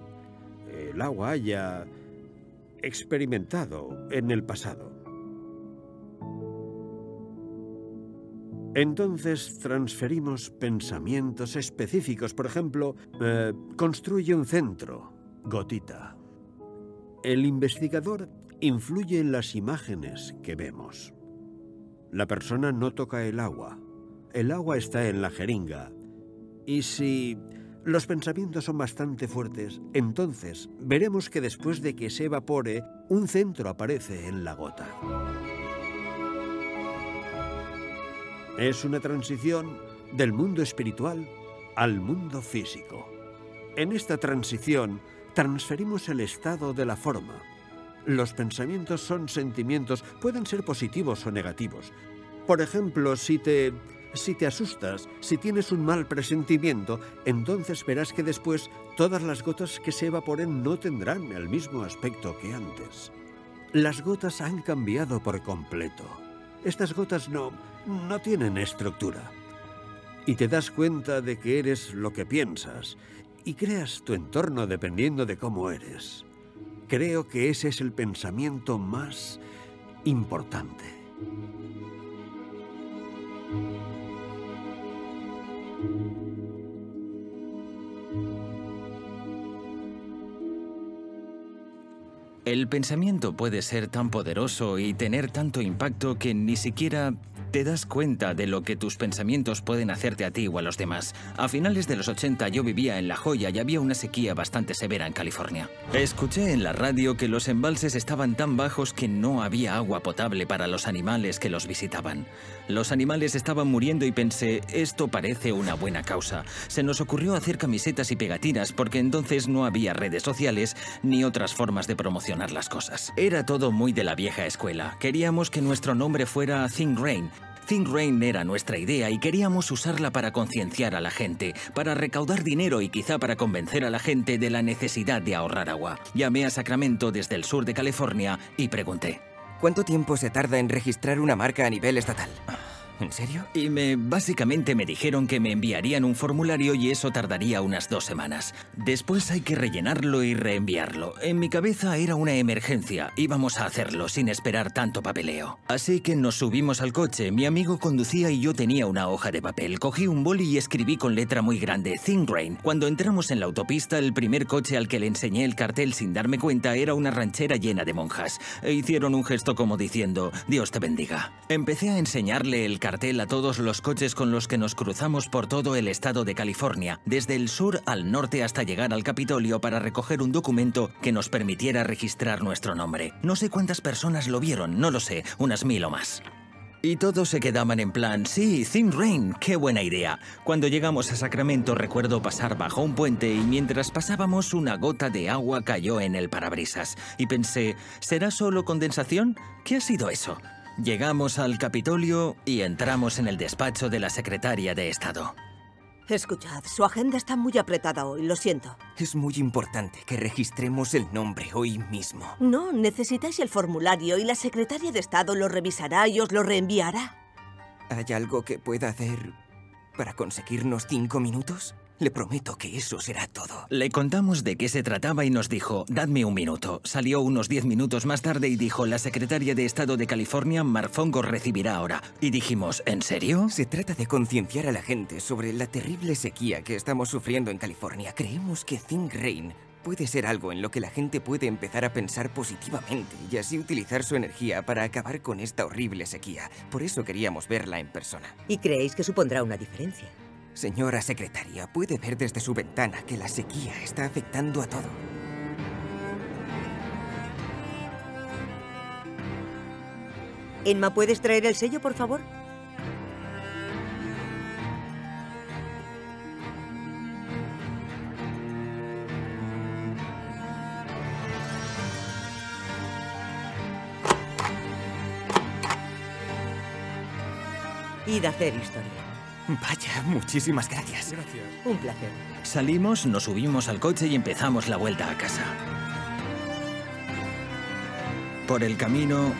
el agua haya experimentado en el pasado. Entonces transferimos pensamientos específicos. Por ejemplo, eh, construye un centro, gotita. El investigador influye en las imágenes que vemos. La persona no toca el agua. El agua está en la jeringa. Y si los pensamientos son bastante fuertes, entonces veremos que después de que se evapore, un centro aparece en la gota. Es una transición del mundo espiritual al mundo físico. En esta transición transferimos el estado de la forma. Los pensamientos son sentimientos, pueden ser positivos o negativos. Por ejemplo, si te si te asustas, si tienes un mal presentimiento, entonces verás que después todas las gotas que se evaporen no tendrán el mismo aspecto que antes. Las gotas han cambiado por completo. Estas gotas no, no tienen estructura. Y te das cuenta de que eres lo que piensas y creas tu entorno dependiendo de cómo eres. Creo que ese es el pensamiento más importante. El pensamiento puede ser tan poderoso y tener tanto impacto que ni siquiera te das cuenta de lo que tus pensamientos pueden hacerte a ti o a los demás. A finales de los 80 yo vivía en La Joya y había una sequía bastante severa en California. Escuché en la radio que los embalses estaban tan bajos que no había agua potable para los animales que los visitaban. Los animales estaban muriendo y pensé, esto parece una buena causa. Se nos ocurrió hacer camisetas y pegatinas porque entonces no había redes sociales ni otras formas de promocionar las cosas. Era todo muy de la vieja escuela. Queríamos que nuestro nombre fuera Think Rain Think Rain era nuestra idea y queríamos usarla para concienciar a la gente, para recaudar dinero y quizá para convencer a la gente de la necesidad de ahorrar agua. Llamé a Sacramento desde el sur de California y pregunté. ¿Cuánto tiempo se tarda en registrar una marca a nivel estatal? ¿En serio? Y me básicamente me dijeron que me enviarían un formulario y eso tardaría unas dos semanas. Después hay que rellenarlo y reenviarlo. En mi cabeza era una emergencia. Íbamos a hacerlo sin esperar tanto papeleo. Así que nos subimos al coche. Mi amigo conducía y yo tenía una hoja de papel. Cogí un boli y escribí con letra muy grande Thin Grain. Cuando entramos en la autopista, el primer coche al que le enseñé el cartel sin darme cuenta era una ranchera llena de monjas. E hicieron un gesto como diciendo, Dios te bendiga. Empecé a enseñarle el cartel cartel a todos los coches con los que nos cruzamos por todo el estado de California, desde el sur al norte hasta llegar al Capitolio para recoger un documento que nos permitiera registrar nuestro nombre. No sé cuántas personas lo vieron, no lo sé, unas mil o más. Y todos se quedaban en plan, sí, Thin Rain, qué buena idea. Cuando llegamos a Sacramento recuerdo pasar bajo un puente y mientras pasábamos una gota de agua cayó en el parabrisas. Y pensé, ¿será solo condensación? ¿Qué ha sido eso? Llegamos al Capitolio y entramos en el despacho de la secretaria de Estado. Escuchad, su agenda está muy apretada hoy, lo siento. Es muy importante que registremos el nombre hoy mismo. No, necesitáis el formulario y la secretaria de Estado lo revisará y os lo reenviará. ¿Hay algo que pueda hacer para conseguirnos cinco minutos? Le prometo que eso será todo. Le contamos de qué se trataba y nos dijo, dadme un minuto. Salió unos diez minutos más tarde y dijo, la secretaria de Estado de California, Marfongo, recibirá ahora. Y dijimos, ¿en serio? Se trata de concienciar a la gente sobre la terrible sequía que estamos sufriendo en California. Creemos que Think Rain puede ser algo en lo que la gente puede empezar a pensar positivamente y así utilizar su energía para acabar con esta horrible sequía. Por eso queríamos verla en persona. ¿Y creéis que supondrá una diferencia? Señora secretaria, puede ver desde su ventana que la sequía está afectando a todo. Emma, ¿puedes traer el sello, por favor? Id a hacer historia. Vaya, muchísimas gracias. Gracias. Un placer. Salimos, nos subimos al coche y empezamos la vuelta a casa. Por el camino...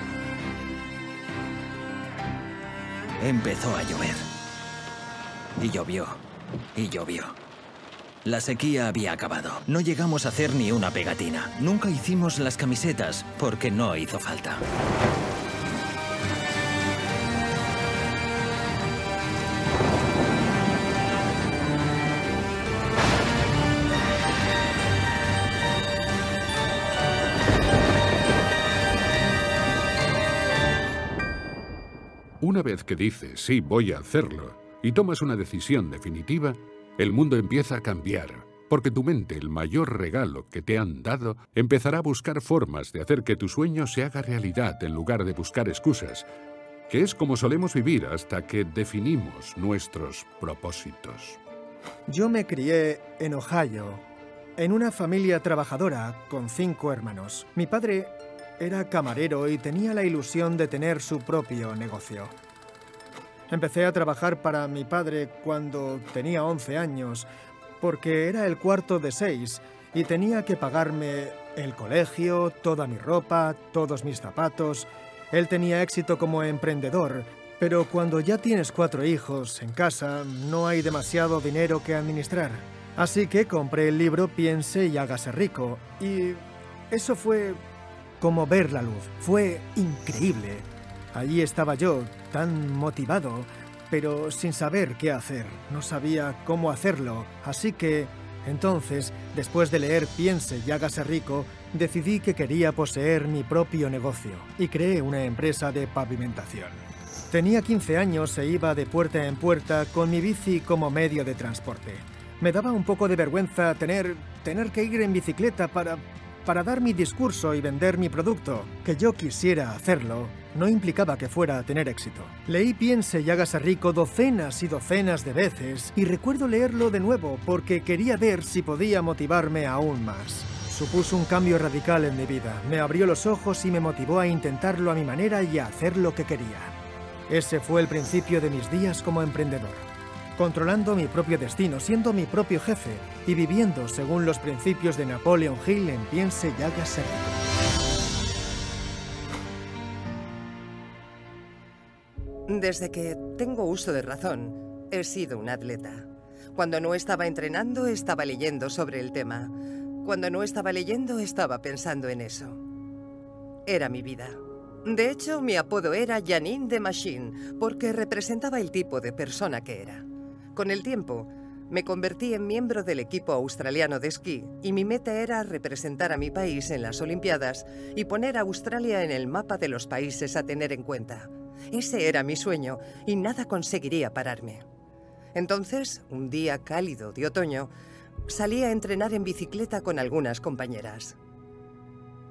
Empezó a llover. Y llovió. Y llovió. La sequía había acabado. No llegamos a hacer ni una pegatina. Nunca hicimos las camisetas porque no hizo falta. Una vez que dices, sí, voy a hacerlo, y tomas una decisión definitiva, el mundo empieza a cambiar, porque tu mente, el mayor regalo que te han dado, empezará a buscar formas de hacer que tu sueño se haga realidad en lugar de buscar excusas, que es como solemos vivir hasta que definimos nuestros propósitos. Yo me crié en Ohio, en una familia trabajadora con cinco hermanos. Mi padre era camarero y tenía la ilusión de tener su propio negocio. Empecé a trabajar para mi padre cuando tenía 11 años, porque era el cuarto de seis y tenía que pagarme el colegio, toda mi ropa, todos mis zapatos. Él tenía éxito como emprendedor, pero cuando ya tienes cuatro hijos en casa, no hay demasiado dinero que administrar. Así que compré el libro Piense y hágase rico, y eso fue como ver la luz. Fue increíble. Allí estaba yo, tan motivado, pero sin saber qué hacer. No sabía cómo hacerlo, así que entonces, después de leer Piense y hágase rico, decidí que quería poseer mi propio negocio y creé una empresa de pavimentación. Tenía 15 años e iba de puerta en puerta con mi bici como medio de transporte. Me daba un poco de vergüenza tener, tener que ir en bicicleta para, para dar mi discurso y vender mi producto. Que yo quisiera hacerlo no implicaba que fuera a tener éxito. Leí Piense y hágase rico docenas y docenas de veces y recuerdo leerlo de nuevo porque quería ver si podía motivarme aún más. Supuso un cambio radical en mi vida. Me abrió los ojos y me motivó a intentarlo a mi manera y a hacer lo que quería. Ese fue el principio de mis días como emprendedor. Controlando mi propio destino, siendo mi propio jefe y viviendo según los principios de Napoleon Hill en Piense y hágase. Desde que tengo uso de razón, he sido un atleta. Cuando no estaba entrenando, estaba leyendo sobre el tema. Cuando no estaba leyendo, estaba pensando en eso. Era mi vida. De hecho, mi apodo era Janine the Machine, porque representaba el tipo de persona que era. Con el tiempo, me convertí en miembro del equipo australiano de esquí y mi meta era representar a mi país en las Olimpiadas y poner a Australia en el mapa de los países a tener en cuenta. Ese era mi sueño y nada conseguiría pararme. Entonces, un día cálido de otoño, salí a entrenar en bicicleta con algunas compañeras.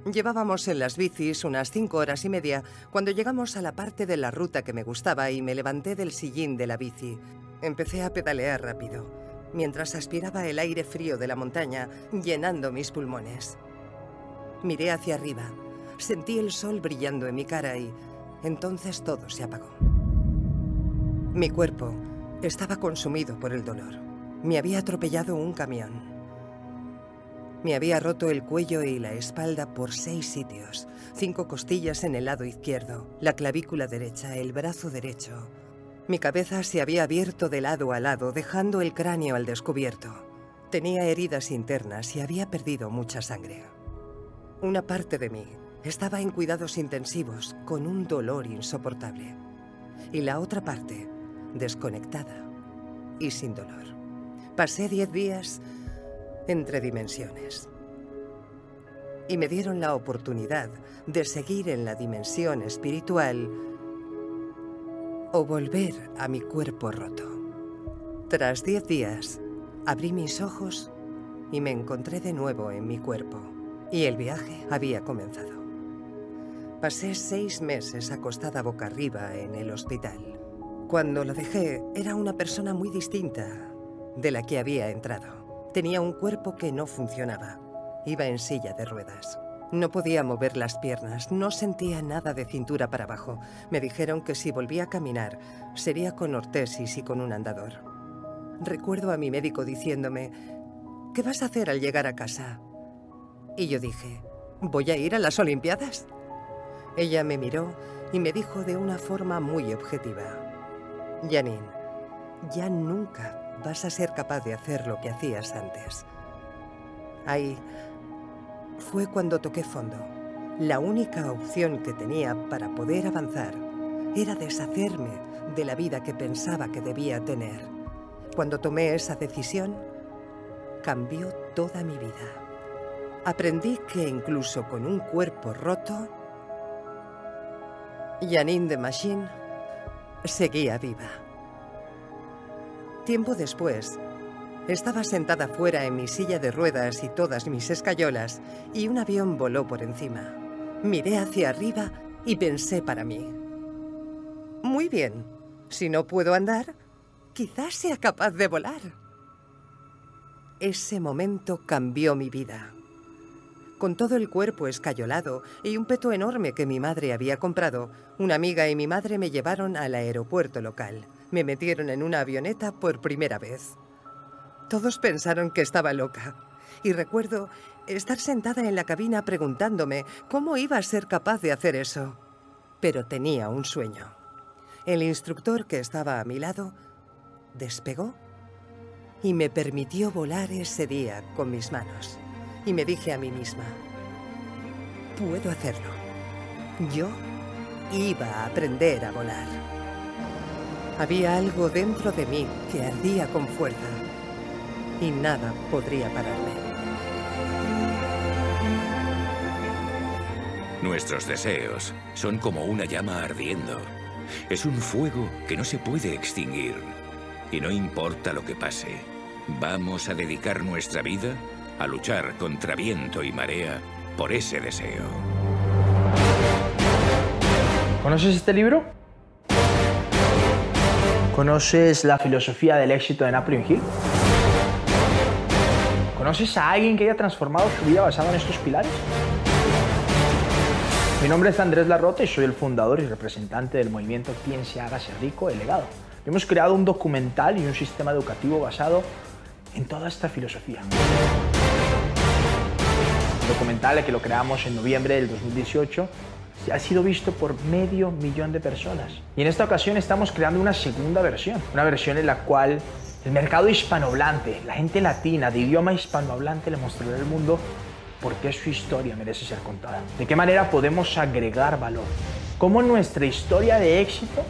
Llevábamos en las bicis unas cinco horas y media cuando llegamos a la parte de la ruta que me gustaba y me levanté del sillín de la bici. Empecé a pedalear rápido, mientras aspiraba el aire frío de la montaña, llenando mis pulmones. Miré hacia arriba, sentí el sol brillando en mi cara y entonces todo se apagó. Mi cuerpo estaba consumido por el dolor. Me había atropellado un camión. Me había roto el cuello y la espalda por seis sitios, cinco costillas en el lado izquierdo, la clavícula derecha, el brazo derecho. Mi cabeza se había abierto de lado a lado, dejando el cráneo al descubierto. Tenía heridas internas y había perdido mucha sangre. Una parte de mí estaba en cuidados intensivos, con un dolor insoportable. Y la otra parte, desconectada y sin dolor. Pasé diez días entre dimensiones. Y me dieron la oportunidad de seguir en la dimensión espiritual o volver a mi cuerpo roto. Tras diez días, abrí mis ojos y me encontré de nuevo en mi cuerpo. Y el viaje había comenzado. Pasé seis meses acostada boca arriba en el hospital. Cuando lo dejé, era una persona muy distinta de la que había entrado. Tenía un cuerpo que no funcionaba. Iba en silla de ruedas. No podía mover las piernas, no sentía nada de cintura para abajo. Me dijeron que si volvía a caminar, sería con ortesis y con un andador. Recuerdo a mi médico diciéndome, ¿qué vas a hacer al llegar a casa? Y yo dije, ¿voy a ir a las Olimpiadas? Ella me miró y me dijo de una forma muy objetiva, Janine, ya nunca vas a ser capaz de hacer lo que hacías antes. Ahí fue cuando toqué fondo. La única opción que tenía para poder avanzar era deshacerme de la vida que pensaba que debía tener. Cuando tomé esa decisión, cambió toda mi vida. Aprendí que incluso con un cuerpo roto, Janine de Machine seguía viva. Tiempo después, estaba sentada fuera en mi silla de ruedas y todas mis escayolas, y un avión voló por encima. Miré hacia arriba y pensé para mí. Muy bien, si no puedo andar, quizás sea capaz de volar. Ese momento cambió mi vida. Con todo el cuerpo escayolado y un peto enorme que mi madre había comprado, una amiga y mi madre me llevaron al aeropuerto local me metieron en una avioneta por primera vez. Todos pensaron que estaba loca. Y recuerdo estar sentada en la cabina preguntándome cómo iba a ser capaz de hacer eso. Pero tenía un sueño. El instructor que estaba a mi lado despegó y me permitió volar ese día con mis manos. Y me dije a mí misma, puedo hacerlo. Yo iba a aprender a volar. Había algo dentro de mí que ardía con fuerza y nada podría pararme. Nuestros deseos son como una llama ardiendo. Es un fuego que no se puede extinguir. Y no importa lo que pase, vamos a dedicar nuestra vida a luchar contra viento y marea por ese deseo. ¿Conoces este libro? ¿Conoces la filosofía del éxito de Napoleon Hill? ¿Conoces a alguien que haya transformado su vida basado en estos pilares? Mi nombre es Andrés Larrota y soy el fundador y representante del movimiento Quien se haga ser rico, el legado. Hemos creado un documental y un sistema educativo basado en toda esta filosofía. El documental que lo creamos en noviembre del 2018 ha sido visto por medio millón de personas. Y en esta ocasión estamos creando una segunda versión, una versión en la cual el mercado hispanohablante, la gente latina de idioma hispanohablante le mostrará al mundo por qué su historia merece ser contada. De qué manera podemos agregar valor. Cómo nuestra historia de éxito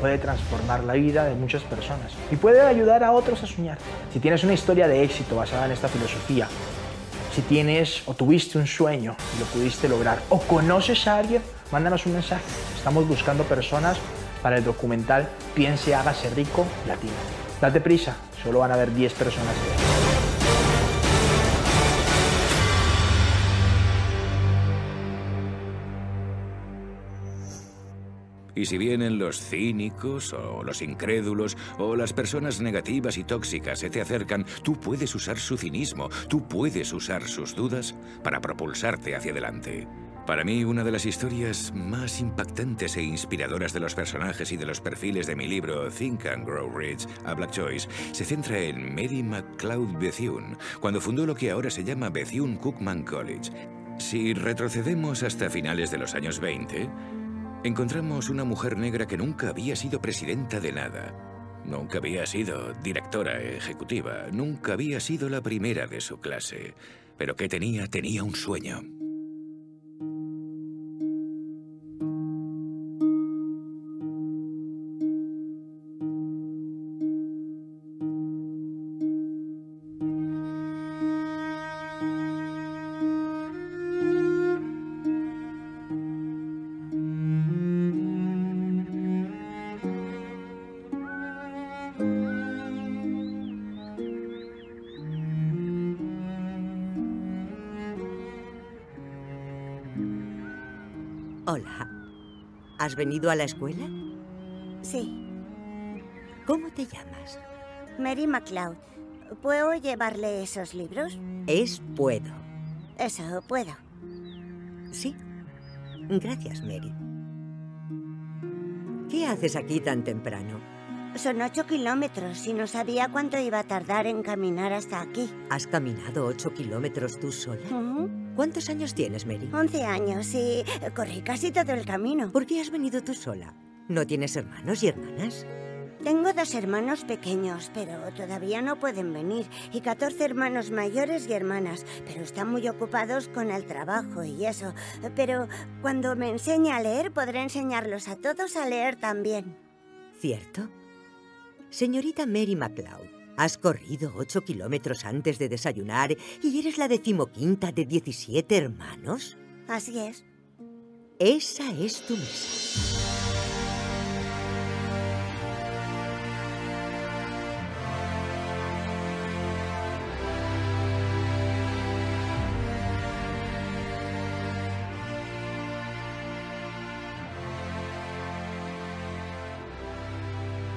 puede transformar la vida de muchas personas y puede ayudar a otros a soñar. Si tienes una historia de éxito basada en esta filosofía, si tienes o tuviste un sueño y lo pudiste lograr, o conoces a alguien, mándanos un mensaje. Estamos buscando personas para el documental Piense, hágase rico latino. Date prisa, solo van a haber 10 personas. Y si vienen los cínicos o los incrédulos o las personas negativas y tóxicas se te acercan, tú puedes usar su cinismo, tú puedes usar sus dudas para propulsarte hacia adelante. Para mí, una de las historias más impactantes e inspiradoras de los personajes y de los perfiles de mi libro Think and Grow Rich a Black Choice se centra en Mary McLeod Bethune, cuando fundó lo que ahora se llama Bethune Cookman College. Si retrocedemos hasta finales de los años 20, encontramos una mujer negra que nunca había sido presidenta de nada. Nunca había sido directora ejecutiva, nunca había sido la primera de su clase. Pero ¿qué tenía? Tenía un sueño. ¿Has venido a la escuela? Sí. ¿Cómo te llamas? Mary MacLeod. ¿Puedo llevarle esos libros? Es puedo. Eso, puedo. Sí. Gracias, Mary. ¿Qué haces aquí tan temprano? Son ocho kilómetros y no sabía cuánto iba a tardar en caminar hasta aquí. ¿Has caminado ocho kilómetros tú sola? ¿Cuántos años tienes, Mary? Once años y corrí casi todo el camino. ¿Por qué has venido tú sola? ¿No tienes hermanos y hermanas? Tengo dos hermanos pequeños, pero todavía no pueden venir, y 14 hermanos mayores y hermanas, pero están muy ocupados con el trabajo y eso. Pero cuando me enseñe a leer, podré enseñarlos a todos a leer también. ¿Cierto? Señorita Mary MacLeod, has corrido ocho kilómetros antes de desayunar y eres la decimoquinta de 17 hermanos. Así es. Esa es tu mesa.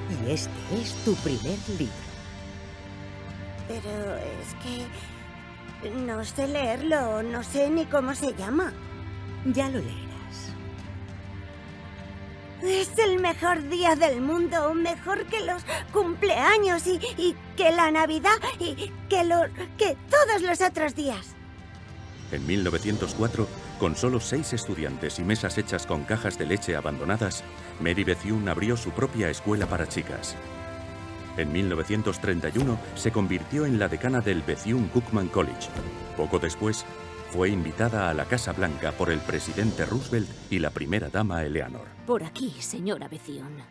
Y este es tu primer libro. Pero es que no sé leerlo, no sé ni cómo se llama. Ya lo leerás. Es el mejor día del mundo, mejor que los cumpleaños y, y que la Navidad y que, lo, que todos los otros días. En 1904, con solo seis estudiantes y mesas hechas con cajas de leche abandonadas, Mary Bethune abrió su propia escuela para chicas. En 1931 se convirtió en la decana del Bethune Cookman College. Poco después, fue invitada a la Casa Blanca por el presidente Roosevelt y la primera dama Eleanor. Por aquí, señora Bethune.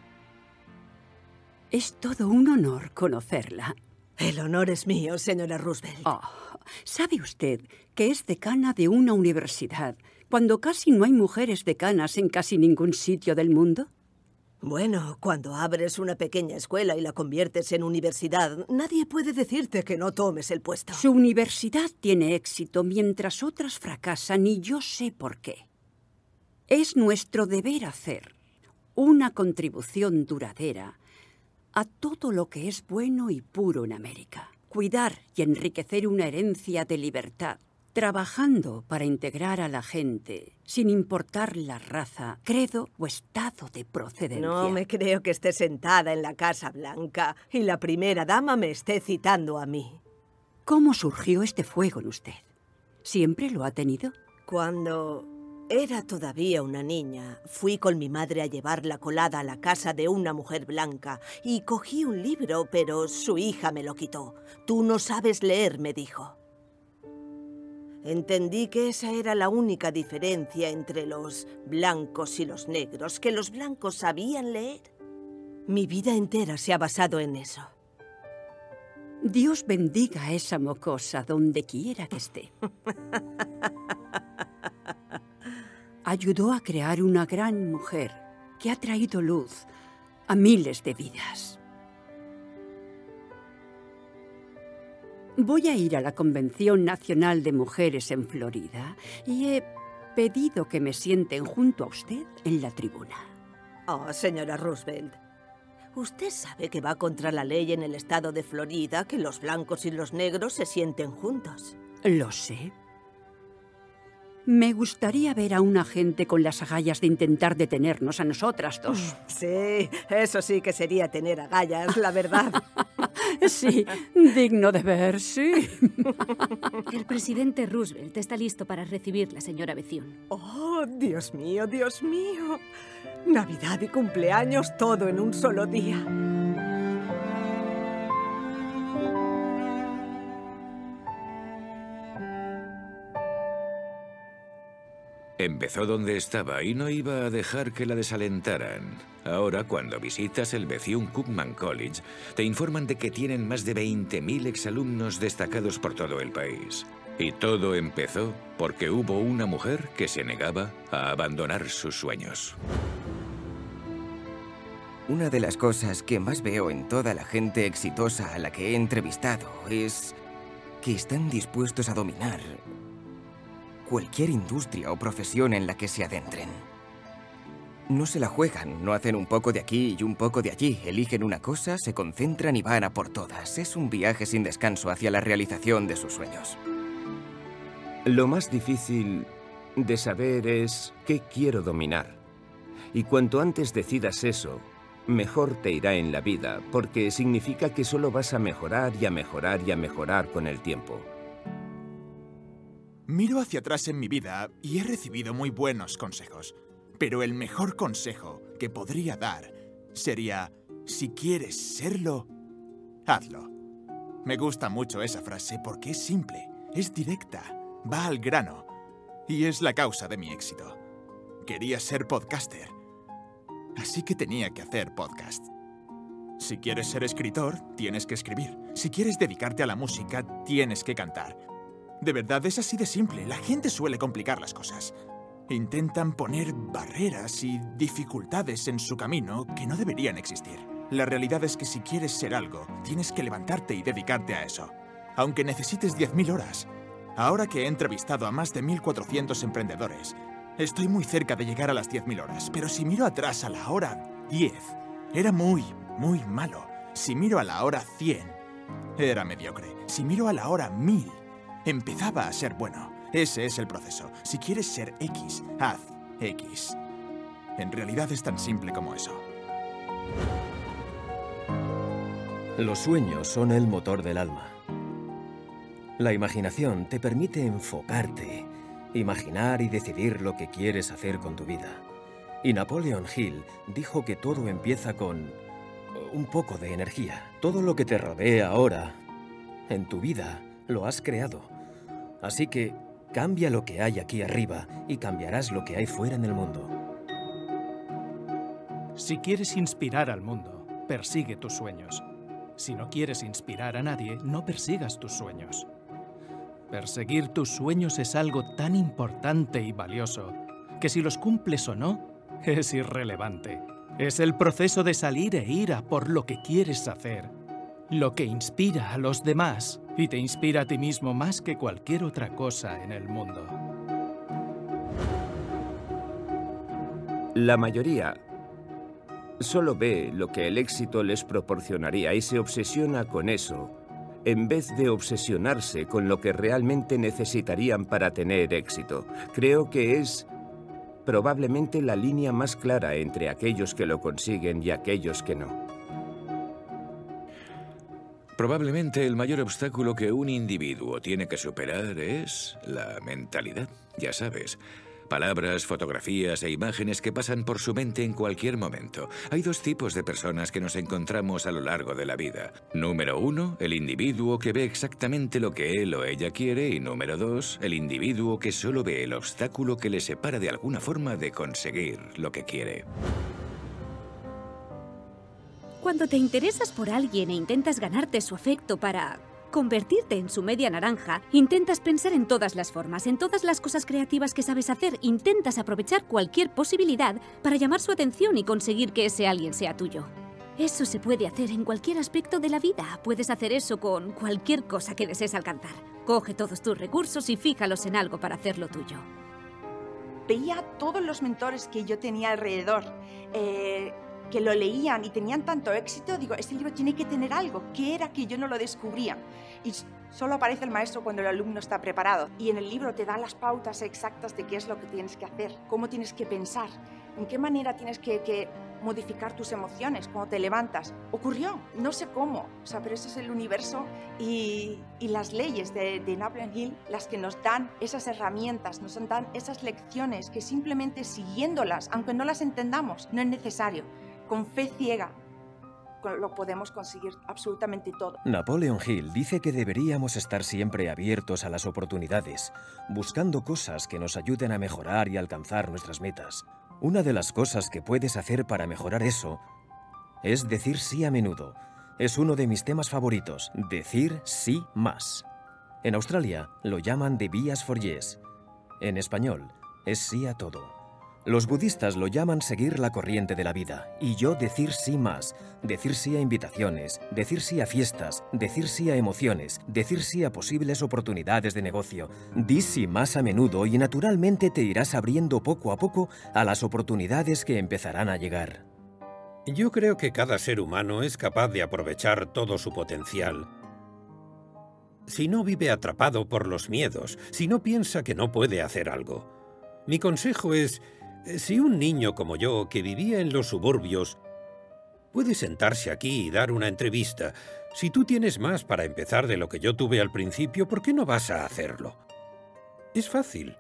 Es todo un honor conocerla. El honor es mío, señora Roosevelt. Oh, ¿Sabe usted que es decana de una universidad cuando casi no hay mujeres decanas en casi ningún sitio del mundo? Bueno, cuando abres una pequeña escuela y la conviertes en universidad, nadie puede decirte que no tomes el puesto. Su universidad tiene éxito mientras otras fracasan y yo sé por qué. Es nuestro deber hacer una contribución duradera a todo lo que es bueno y puro en América. Cuidar y enriquecer una herencia de libertad, trabajando para integrar a la gente, sin importar la raza, credo o estado de procedencia. No me creo que esté sentada en la Casa Blanca y la primera dama me esté citando a mí. ¿Cómo surgió este fuego en usted? ¿Siempre lo ha tenido? Cuando Era todavía una niña. Fui con mi madre a llevar la colada a la casa de una mujer blanca y cogí un libro, pero su hija me lo quitó. Tú no sabes leer, me dijo. Entendí que esa era la única diferencia entre los blancos y los negros, que los blancos sabían leer. Mi vida entera se ha basado en eso. Dios bendiga a esa mocosa donde quiera que esté. [laughs] Ayudó a crear una gran mujer que ha traído luz a miles de vidas. Voy a ir a la Convención Nacional de Mujeres en Florida y he pedido que me sienten junto a usted en la tribuna. Oh, señora Roosevelt. Usted sabe que va contra la ley en el estado de Florida que los blancos y los negros se sienten juntos. Lo sé. Me gustaría ver a un agente con las agallas de intentar detenernos a nosotras dos. Sí, eso sí que sería tener agallas, la verdad. [laughs] [laughs] sí, digno de ver, sí. El presidente Roosevelt está listo para recibir la señora Beciún. Oh, Dios mío, Dios mío. Navidad y cumpleaños todo en un solo día. Empezó donde estaba y no iba a dejar que la desalentaran. Ahora, cuando visitas el Bethune Cookman College, te informan de que tienen más de 20.000 exalumnos destacados por todo el país. Y todo empezó porque hubo una mujer que se negaba a abandonar sus sueños. Una de las cosas que más veo en toda la gente exitosa a la que he entrevistado es que están dispuestos a dominar cualquier industria o profesión en la que se adentren. No se la juegan, no hacen un poco de aquí y un poco de allí. Eligen una cosa, se concentran y van a por todas. Es un viaje sin descanso hacia la realización de sus sueños. Lo más difícil de saber es qué quiero dominar. Y cuanto antes decidas eso, mejor te irá en la vida, porque significa que solo vas a mejorar y a mejorar y a mejorar con el tiempo. Miro hacia atrás en mi vida y he recibido muy buenos consejos. Pero el mejor consejo que podría dar sería, si quieres serlo, hazlo. Me gusta mucho esa frase porque es simple, es directa, va al grano y es la causa de mi éxito. Quería ser podcaster, así que tenía que hacer podcast. Si quieres ser escritor, tienes que escribir. Si quieres dedicarte a la música, tienes que cantar. De verdad, es así de simple. La gente suele complicar las cosas. Intentan poner barreras y dificultades en su camino que no deberían existir. La realidad es que si quieres ser algo, tienes que levantarte y dedicarte a eso. Aunque necesites 10.000 horas. Ahora que he entrevistado a más de 1.400 emprendedores, estoy muy cerca de llegar a las 10.000 horas. Pero si miro atrás a la hora 10, era muy, muy malo. Si miro a la hora 100, era mediocre. Si miro a la hora 1000, empezaba a ser bueno. Ese es el proceso. Si quieres ser X, haz X. En realidad es tan simple como eso. Los sueños son el motor del alma. La imaginación te permite enfocarte, imaginar y decidir lo que quieres hacer con tu vida. Y Napoleon Hill dijo que todo empieza con un poco de energía. Todo lo que te rodea ahora, en tu vida, lo has creado. Así que cambia lo que hay aquí arriba y cambiarás lo que hay fuera en el mundo. Si quieres inspirar al mundo, persigue tus sueños. Si no quieres inspirar a nadie, no persigas tus sueños. Perseguir tus sueños es algo tan importante y valioso que si los cumples o no, es irrelevante. Es el proceso de salir e ir a por lo que quieres hacer, lo que inspira a los demás y te inspira a ti mismo más que cualquier otra cosa en el mundo. La mayoría solo ve lo que el éxito les proporcionaría y se obsesiona con eso, en vez de obsesionarse con lo que realmente necesitarían para tener éxito. Creo que es probablemente la línea más clara entre aquellos que lo consiguen y aquellos que no. Probablemente el mayor obstáculo que un individuo tiene que superar es la mentalidad. Ya sabes, Palabras, fotografías e imágenes que pasan por su mente en cualquier momento. Hay dos tipos de personas que nos encontramos a lo largo de la vida. Número uno, el individuo que ve exactamente lo que él o ella quiere. Y número dos, el individuo que solo ve el obstáculo que le separa de alguna forma de conseguir lo que quiere. Cuando te interesas por alguien e intentas ganarte su afecto para convertirte en su media naranja, intentas pensar en todas las formas, en todas las cosas creativas que sabes hacer, intentas aprovechar cualquier posibilidad para llamar su atención y conseguir que ese alguien sea tuyo. Eso se puede hacer en cualquier aspecto de la vida. Puedes hacer eso con cualquier cosa que desees alcanzar. Coge todos tus recursos y fíjalos en algo para hacerlo tuyo. Veía todos los mentores que yo tenía alrededor. Eh, que lo leían y tenían tanto éxito, digo, este libro tiene que tener algo. ¿Qué era que yo no lo descubría? Y solo aparece el maestro cuando el alumno está preparado. Y en el libro te da las pautas exactas de qué es lo que tienes que hacer, cómo tienes que pensar, en qué manera tienes que, modificar tus emociones cuando te levantas. Ocurrió, no sé cómo, o sea, pero eso es el universo y, las leyes de, de Napoleon Hill las que nos dan esas herramientas, nos dan esas lecciones que simplemente siguiéndolas, aunque no las entendamos, no es necesario con fe ciega lo podemos conseguir absolutamente todo. Napoleon Hill dice que deberíamos estar siempre abiertos a las oportunidades, buscando cosas que nos ayuden a mejorar y alcanzar nuestras metas. Una de las cosas que puedes hacer para mejorar eso es decir sí a menudo. Es uno de mis temas favoritos, decir sí más. En Australia lo llaman de vías for yes. En español, es sí a todo. Los budistas lo llaman seguir la corriente de la vida, y yo decir sí más, decir sí a invitaciones, decir sí a fiestas, decir sí a emociones, decir sí a posibles oportunidades de negocio. Di sí más a menudo y naturalmente te irás abriendo poco a poco a las oportunidades que empezarán a llegar. Yo creo que cada ser humano es capaz de aprovechar todo su potencial. Si no vive atrapado por los miedos, si no piensa que no puede hacer algo. Mi consejo es si un niño como yo, que vivía en los suburbios, puede sentarse aquí y dar una entrevista, si tú tienes más para empezar de lo que yo tuve al principio, ¿por qué no vas a hacerlo? Es fácil.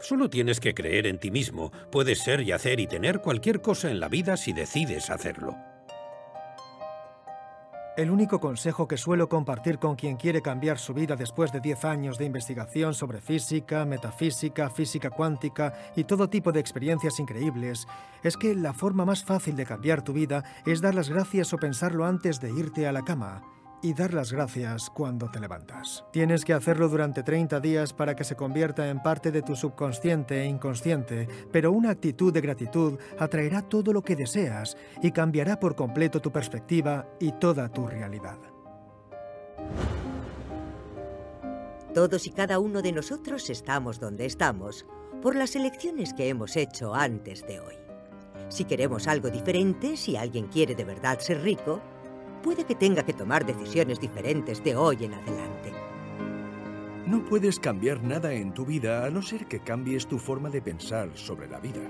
Solo tienes que creer en ti mismo. Puedes ser y hacer y tener cualquier cosa en la vida si decides hacerlo. El único consejo que suelo compartir con quien quiere cambiar su vida después de 10 años de investigación sobre física, metafísica, física cuántica y todo tipo de experiencias increíbles es que la forma más fácil de cambiar tu vida es dar las gracias o pensarlo antes de irte a la cama y dar las gracias cuando te levantas. Tienes que hacerlo durante 30 días para que se convierta en parte de tu subconsciente e inconsciente, pero una actitud de gratitud atraerá todo lo que deseas y cambiará por completo tu perspectiva y toda tu realidad. Todos y cada uno de nosotros estamos donde estamos por las elecciones que hemos hecho antes de hoy. Si queremos algo diferente, si alguien quiere de verdad ser rico, puede que tenga que tomar decisiones diferentes de hoy en adelante. No puedes cambiar nada en tu vida a no ser que cambies tu forma de pensar sobre la vida.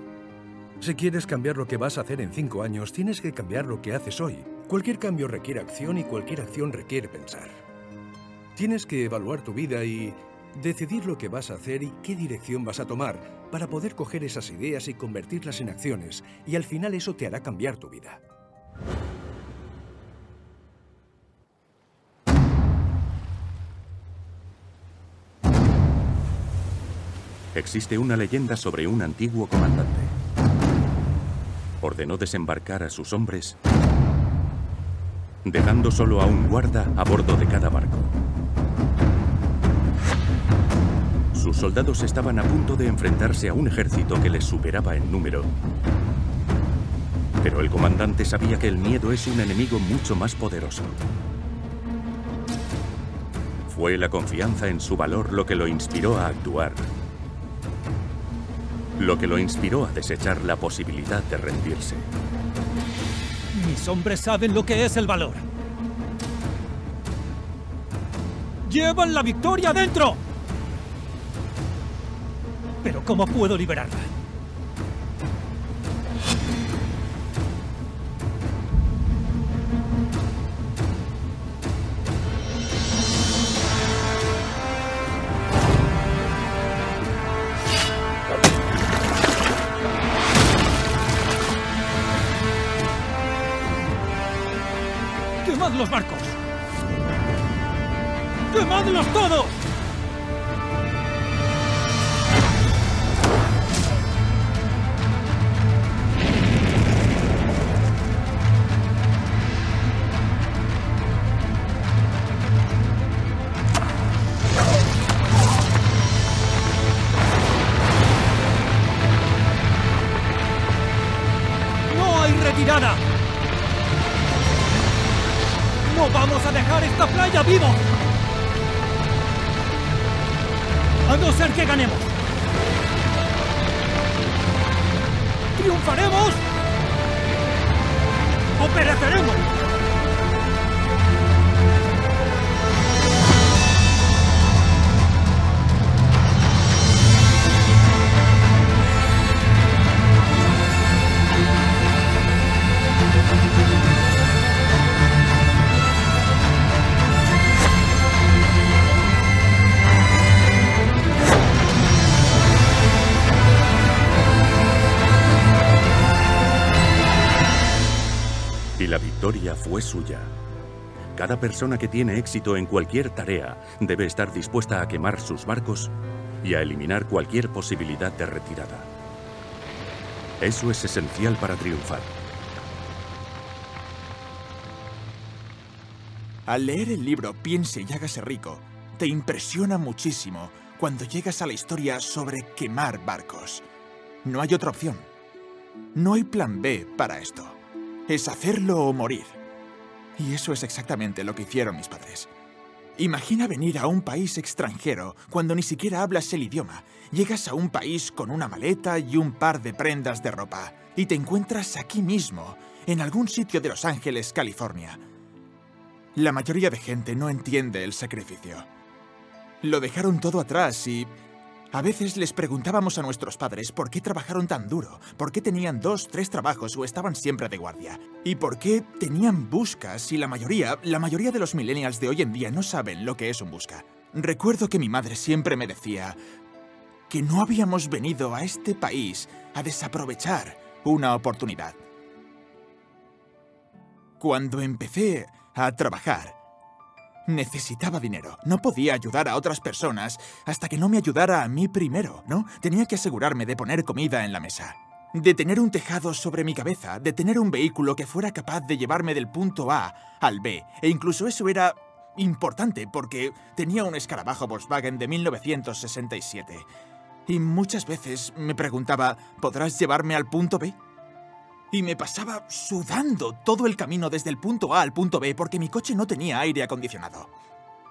Si quieres cambiar lo que vas a hacer en cinco años, tienes que cambiar lo que haces hoy. Cualquier cambio requiere acción y cualquier acción requiere pensar. Tienes que evaluar tu vida y decidir lo que vas a hacer y qué dirección vas a tomar para poder coger esas ideas y convertirlas en acciones, y al final eso te hará cambiar tu vida. Existe una leyenda sobre un antiguo comandante. Ordenó desembarcar a sus hombres, dejando solo a un guarda a bordo de cada barco. Sus soldados estaban a punto de enfrentarse a un ejército que les superaba en número. Pero el comandante sabía que el miedo es un enemigo mucho más poderoso. Fue la confianza en su valor lo que lo inspiró a actuar lo que lo inspiró a desechar la posibilidad de rendirse. Mis hombres saben lo que es el valor. ¡Llevan la victoria dentro! Pero ¿cómo puedo liberarla? Cada persona que tiene éxito en cualquier tarea debe estar dispuesta a quemar sus barcos y a eliminar cualquier posibilidad de retirada. Eso es esencial para triunfar. Al leer el libro Piense y hágase rico, te impresiona muchísimo cuando llegas a la historia sobre quemar barcos. No hay otra opción. No hay plan B para esto. Es hacerlo o morir. Y eso es exactamente lo que hicieron mis padres. Imagina venir a un país extranjero cuando ni siquiera hablas el idioma. Llegas a un país con una maleta y un par de prendas de ropa y te encuentras aquí mismo, en algún sitio de Los Ángeles, California. La mayoría de gente no entiende el sacrificio. Lo dejaron todo atrás y a veces les preguntábamos a nuestros padres por qué trabajaron tan duro, por qué tenían dos, tres trabajos o estaban siempre de guardia, y por qué tenían buscas y la mayoría, la mayoría de los millennials de hoy en día no saben lo que es un busca. Recuerdo que mi madre siempre me decía que no habíamos venido a este país a desaprovechar una oportunidad. Cuando empecé a trabajar, necesitaba dinero. No podía ayudar a otras personas hasta que no me ayudara a mí primero, ¿no? Tenía que asegurarme de poner comida en la mesa. De tener un tejado sobre mi cabeza, de tener un vehículo que fuera capaz de llevarme del punto A al B. E incluso eso era importante porque tenía un escarabajo Volkswagen de 1967. Y muchas veces me preguntaba, ¿podrás llevarme al punto B? Y me pasaba sudando todo el camino desde el punto A al punto B porque mi coche no tenía aire acondicionado.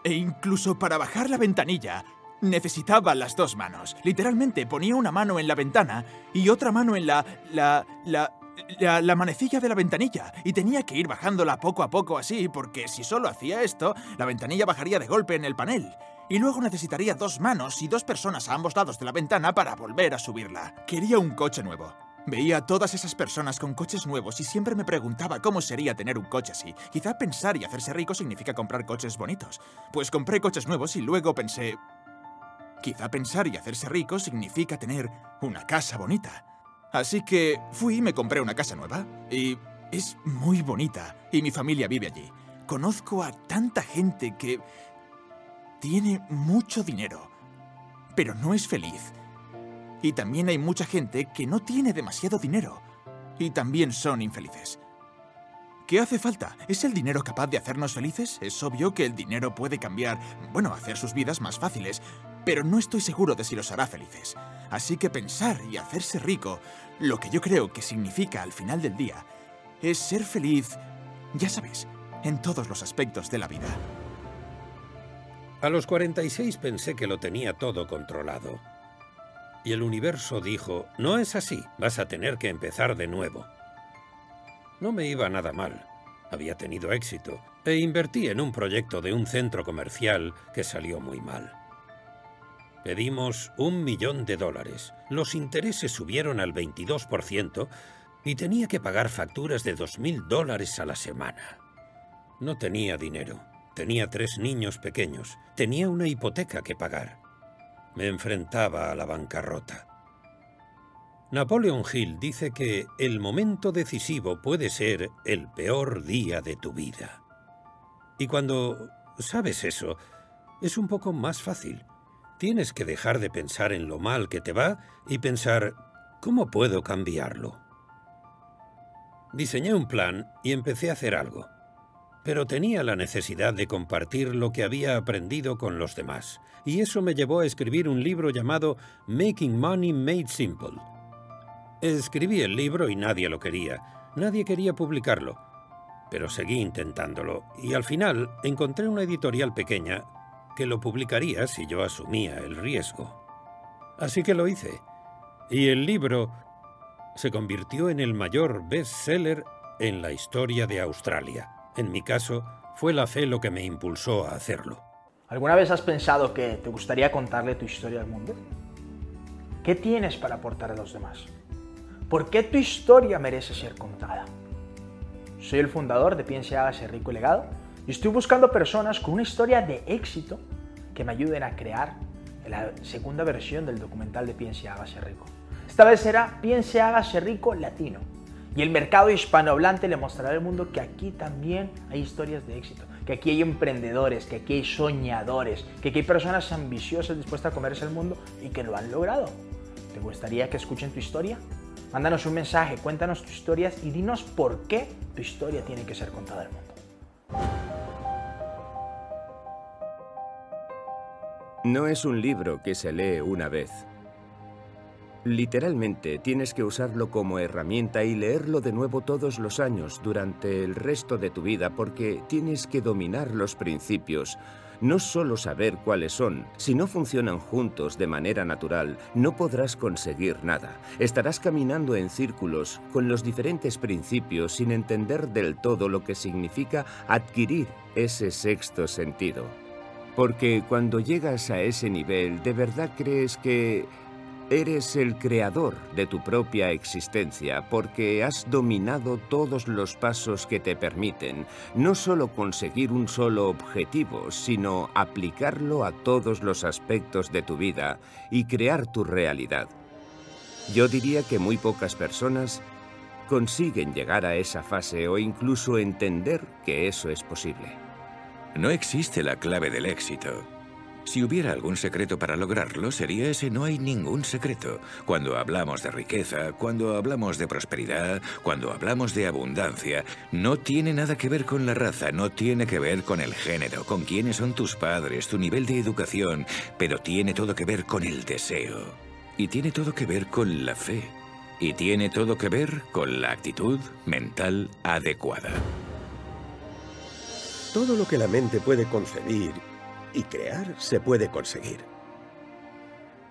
E incluso para bajar la ventanilla necesitaba las dos manos. Literalmente ponía una mano en la ventana y otra mano en la... la... la... La, la manecilla de la ventanilla y tenía que ir bajándola poco a poco así porque si solo hacía esto, la ventanilla bajaría de golpe en el panel y luego necesitaría dos manos y dos personas a ambos lados de la ventana para volver a subirla. Quería un coche nuevo. Veía a todas esas personas con coches nuevos y siempre me preguntaba cómo sería tener un coche así. Quizá pensar y hacerse rico significa comprar coches bonitos. Pues compré coches nuevos y luego pensé... Quizá pensar y hacerse rico significa tener una casa bonita. Así que fui y me compré una casa nueva. Y es muy bonita. Y mi familia vive allí. Conozco a tanta gente que tiene mucho dinero, pero no es feliz. Y también hay mucha gente que no tiene demasiado dinero y también son infelices. ¿Qué hace falta? ¿Es el dinero capaz de hacernos felices? Es obvio que el dinero puede cambiar, bueno, hacer sus vidas más fáciles, pero no estoy seguro de si los hará felices. Así que pensar y hacerse rico, lo que yo creo que significa al final del día, es ser feliz, ya sabes, en todos los aspectos de la vida. A los 46 pensé que lo tenía todo controlado. Y el universo dijo, no es así, vas a tener que empezar de nuevo. No me iba nada mal, había tenido éxito, e invertí en un proyecto de un centro comercial que salió muy mal. Pedimos un millón de dólares, los intereses subieron al 22% y tenía que pagar facturas de 2.000 dólares a la semana. No tenía dinero, tenía tres niños pequeños, tenía una hipoteca que pagar me enfrentaba a la bancarrota. Napoleon Hill dice que el momento decisivo puede ser el peor día de tu vida. Y cuando sabes eso, es un poco más fácil. Tienes que dejar de pensar en lo mal que te va y pensar, ¿cómo puedo cambiarlo? Diseñé un plan y empecé a hacer algo. Pero tenía la necesidad de compartir lo que había aprendido con los demás. Y eso me llevó a escribir un libro llamado Making Money Made Simple. Escribí el libro y nadie lo quería. Nadie quería publicarlo. Pero seguí intentándolo y al final encontré una editorial pequeña que lo publicaría si yo asumía el riesgo. Así que lo hice. Y el libro se convirtió en el mayor bestseller en la historia de Australia. En mi caso, fue la fe lo que me impulsó a hacerlo. ¿Alguna vez has pensado que te gustaría contarle tu historia al mundo? ¿Qué tienes para aportar a los demás? ¿Por qué tu historia merece ser contada? Soy el fundador de Piense, Hágase Rico y Legado y estoy buscando personas con una historia de éxito que me ayuden a crear la segunda versión del documental de Piense, Hágase Rico. Esta vez será Piense, Hágase Rico Latino. Y el mercado hispanohablante le mostrará al mundo que aquí también hay historias de éxito, que aquí hay emprendedores, que aquí hay soñadores, que aquí hay personas ambiciosas dispuestas a comerse el mundo y que lo han logrado. ¿Te gustaría que escuchen tu historia? Mándanos un mensaje, cuéntanos tus historias y dinos por qué tu historia tiene que ser contada al mundo. No es un libro que se lee una vez. Literalmente tienes que usarlo como herramienta y leerlo de nuevo todos los años durante el resto de tu vida porque tienes que dominar los principios, no solo saber cuáles son, si no funcionan juntos de manera natural, no podrás conseguir nada. Estarás caminando en círculos con los diferentes principios sin entender del todo lo que significa adquirir ese sexto sentido. Porque cuando llegas a ese nivel, de verdad crees que Eres el creador de tu propia existencia porque has dominado todos los pasos que te permiten no solo conseguir un solo objetivo, sino aplicarlo a todos los aspectos de tu vida y crear tu realidad. Yo diría que muy pocas personas consiguen llegar a esa fase o incluso entender que eso es posible. No existe la clave del éxito. Si hubiera algún secreto para lograrlo, sería ese no hay ningún secreto. Cuando hablamos de riqueza, cuando hablamos de prosperidad, cuando hablamos de abundancia, no tiene nada que ver con la raza, no tiene que ver con el género, con quiénes son tus padres, tu nivel de educación, pero tiene todo que ver con el deseo. Y tiene todo que ver con la fe. Y tiene todo que ver con la actitud mental adecuada. Todo lo que la mente puede concebir y crear se puede conseguir.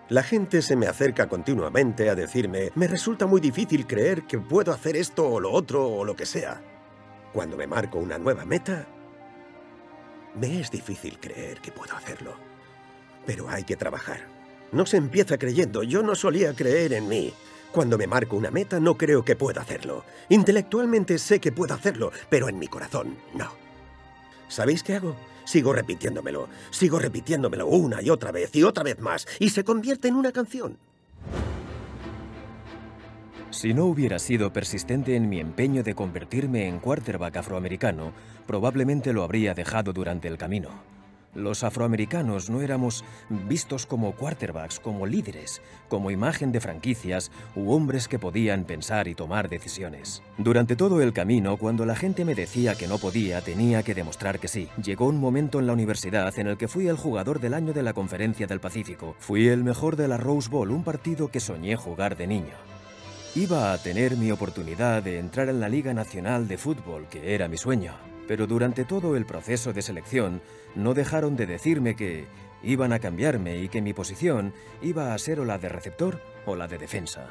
La gente se me acerca continuamente a decirme, me resulta muy difícil creer que puedo hacer esto o lo otro o lo que sea. Cuando me marco una nueva meta, me es difícil creer que puedo hacerlo. Pero hay que trabajar. No se empieza creyendo, yo no solía creer en mí. Cuando me marco una meta no creo que pueda hacerlo. Intelectualmente sé que puedo hacerlo, pero en mi corazón no. ¿Sabéis qué hago? Sigo repitiéndomelo, sigo repitiéndomelo una y otra vez y otra vez más, y se convierte en una canción. Si no hubiera sido persistente en mi empeño de convertirme en quarterback afroamericano, probablemente lo habría dejado durante el camino. Los afroamericanos no éramos vistos como quarterbacks, como líderes, como imagen de franquicias u hombres que podían pensar y tomar decisiones. Durante todo el camino, cuando la gente me decía que no podía, tenía que demostrar que sí. Llegó un momento en la universidad en el que fui el jugador del año de la Conferencia del Pacífico. Fui el mejor de la Rose Bowl, un partido que soñé jugar de niño. Iba a tener mi oportunidad de entrar en la Liga Nacional de Fútbol, que era mi sueño pero durante todo el proceso de selección no dejaron de decirme que iban a cambiarme y que mi posición iba a ser o la de receptor o la de defensa.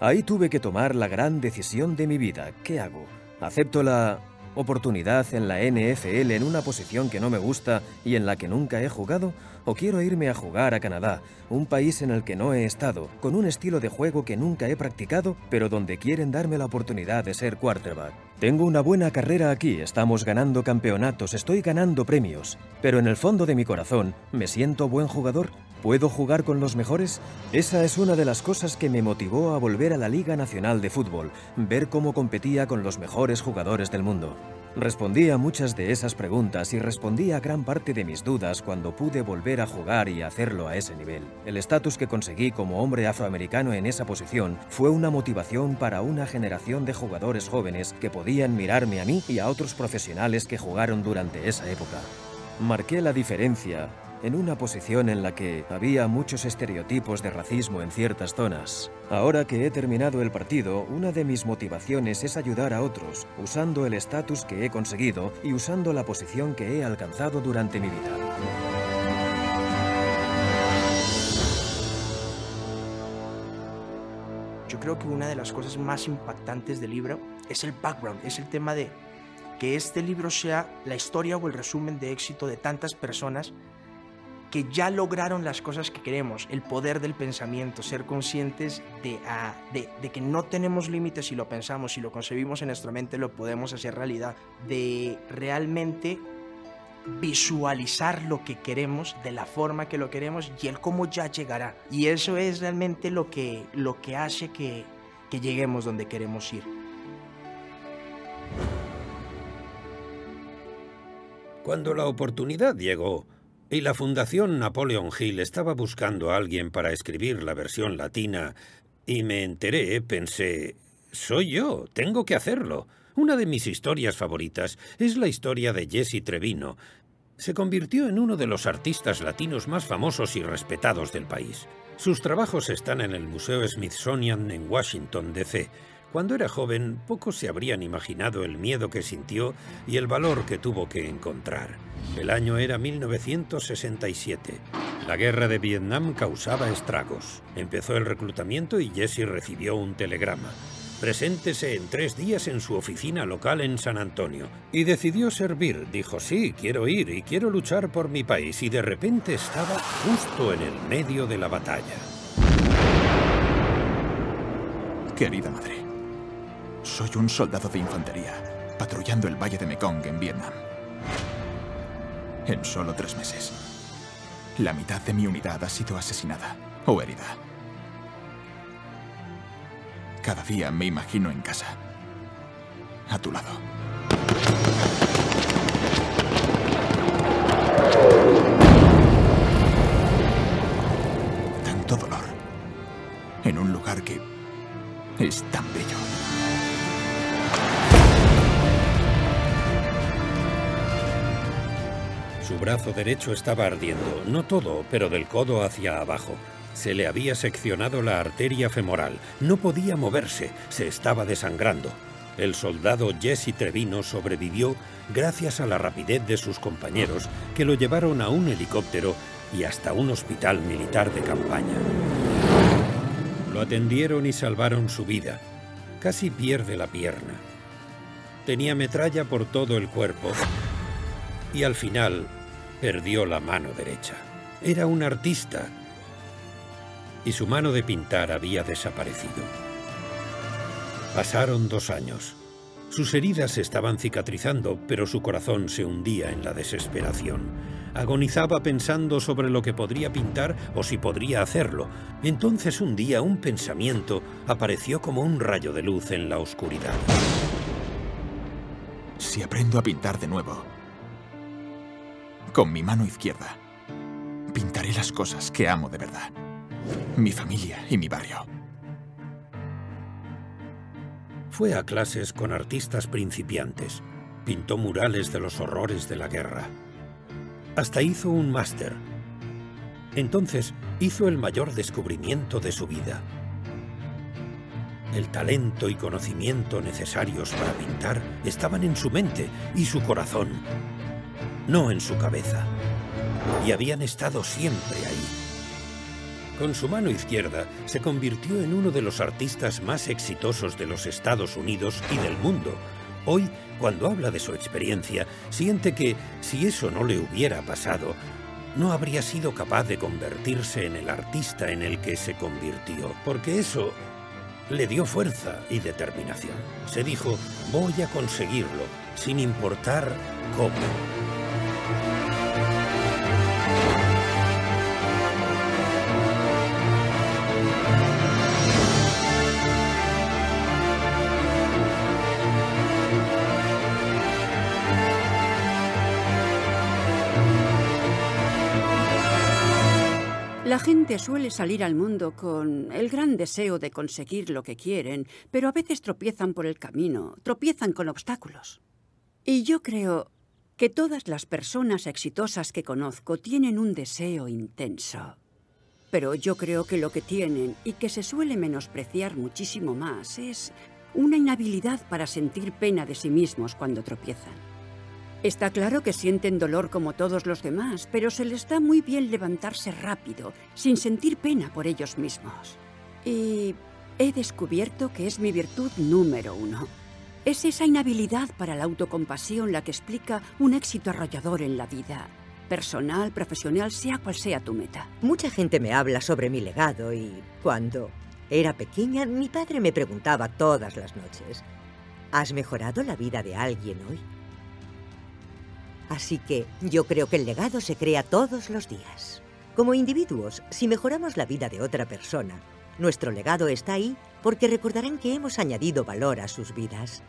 Ahí tuve que tomar la gran decisión de mi vida. ¿Qué hago? ¿Acepto la oportunidad en la NFL en una posición que no me gusta y en la que nunca he jugado? ¿O quiero irme a jugar a Canadá, un país en el que no he estado, con un estilo de juego que nunca he practicado, pero donde quieren darme la oportunidad de ser quarterback? Tengo una buena carrera aquí, estamos ganando campeonatos, estoy ganando premios, pero en el fondo de mi corazón, ¿me siento buen jugador? ¿Puedo jugar con los mejores? Esa es una de las cosas que me motivó a volver a la Liga Nacional de Fútbol, ver cómo competía con los mejores jugadores del mundo. Respondí a muchas de esas preguntas y respondí a gran parte de mis dudas cuando pude volver a jugar y hacerlo a ese nivel. El estatus que conseguí como hombre afroamericano en esa posición fue una motivación para una generación de jugadores jóvenes que podían mirarme a mí y a otros profesionales que jugaron durante esa época. Marqué la diferencia en una posición en la que había muchos estereotipos de racismo en ciertas zonas. Ahora que he terminado el partido, una de mis motivaciones es ayudar a otros, usando el estatus que he conseguido y usando la posición que he alcanzado durante mi vida. Yo creo que una de las cosas más impactantes del libro es el background, es el tema de que este libro sea la historia o el resumen de éxito de tantas personas que ya lograron las cosas que queremos, el poder del pensamiento, ser conscientes ah, de, de, que no tenemos límites si lo pensamos, si lo concebimos en nuestra mente, lo podemos hacer realidad, de realmente visualizar lo que queremos de la forma que lo queremos y el cómo ya llegará. Y eso es realmente lo que, lo que hace que, que lleguemos donde queremos ir. Cuando la oportunidad llegó, y la Fundación Napoleon Hill estaba buscando a alguien para escribir la versión latina y me enteré, pensé, soy yo, tengo que hacerlo. Una de mis historias favoritas es la historia de Jesse Trevino. Se convirtió en uno de los artistas latinos más famosos y respetados del país. Sus trabajos están en el Museo Smithsonian en Washington, D.C. Cuando era joven, pocos se habrían imaginado el miedo que sintió y el valor que tuvo que encontrar. El año era 1967. La guerra de Vietnam causaba estragos. Empezó el reclutamiento y Jesse recibió un telegrama. Preséntese en tres días en su oficina local en San Antonio. Y decidió servir. Dijo, sí, quiero ir y quiero luchar por mi país. Y de repente estaba justo en el medio de la batalla. Querida madre, soy un soldado de infantería, patrullando el Valle de Mekong en Vietnam en solo tres meses. La mitad de mi unidad ha sido asesinada o herida. Cada día me imagino en casa, a tu lado. Brazo derecho estaba ardiendo, no todo, pero del codo hacia abajo. Se le había seccionado la arteria femoral, no podía moverse, se estaba desangrando. El soldado Jesse Trevino sobrevivió gracias a la rapidez de sus compañeros que lo llevaron a un helicóptero y hasta un hospital militar de campaña. Lo atendieron y salvaron su vida. Casi pierde la pierna. Tenía metralla por todo el cuerpo y al final perdió la mano derecha. Era un artista y su mano de pintar había desaparecido. Pasaron dos años. Sus heridas estaban cicatrizando, pero su corazón se hundía en la desesperación. Agonizaba pensando sobre lo que podría pintar o si podría hacerlo. Entonces un día un pensamiento apareció como un rayo de luz en la oscuridad. Si aprendo a pintar de nuevo, con mi mano izquierda, pintaré las cosas que amo de verdad. Mi familia y mi barrio. Fue a clases con artistas principiantes. Pintó murales de los horrores de la guerra. Hasta hizo un máster. Entonces hizo el mayor descubrimiento de su vida. El talento y conocimiento necesarios para pintar estaban en su mente y su corazón no en su cabeza. Y habían estado siempre ahí. Con su mano izquierda se convirtió en uno de los artistas más exitosos de los Estados Unidos y del mundo. Hoy, cuando habla de su experiencia, siente que, si eso no le hubiera pasado, no habría sido capaz de convertirse en el artista en el que se convirtió, porque eso le dio fuerza y determinación. Se dijo, voy a conseguirlo, sin importar cómo. Gente suele salir al mundo con el gran deseo de conseguir lo que quieren, pero a veces tropiezan por el camino, tropiezan con obstáculos. Y yo creo que todas las personas exitosas que conozco tienen un deseo intenso. Pero yo creo que lo que tienen y que se suele menospreciar muchísimo más es una inhabilidad para sentir pena de sí mismos cuando tropiezan. Está claro que sienten dolor como todos los demás, pero se les da muy bien levantarse rápido, sin sentir pena por ellos mismos. Y he descubierto que es mi virtud número uno. Es esa inhabilidad para la autocompasión la que explica un éxito arrollador en la vida. Personal, profesional, sea cual sea tu meta. Mucha gente me habla sobre mi legado y cuando era pequeña mi padre me preguntaba todas las noches, ¿has mejorado la vida de alguien hoy? Así que yo creo que el legado se crea todos los días. Como individuos, si mejoramos la vida de otra persona, nuestro legado está ahí porque recordarán que hemos añadido valor a sus vidas.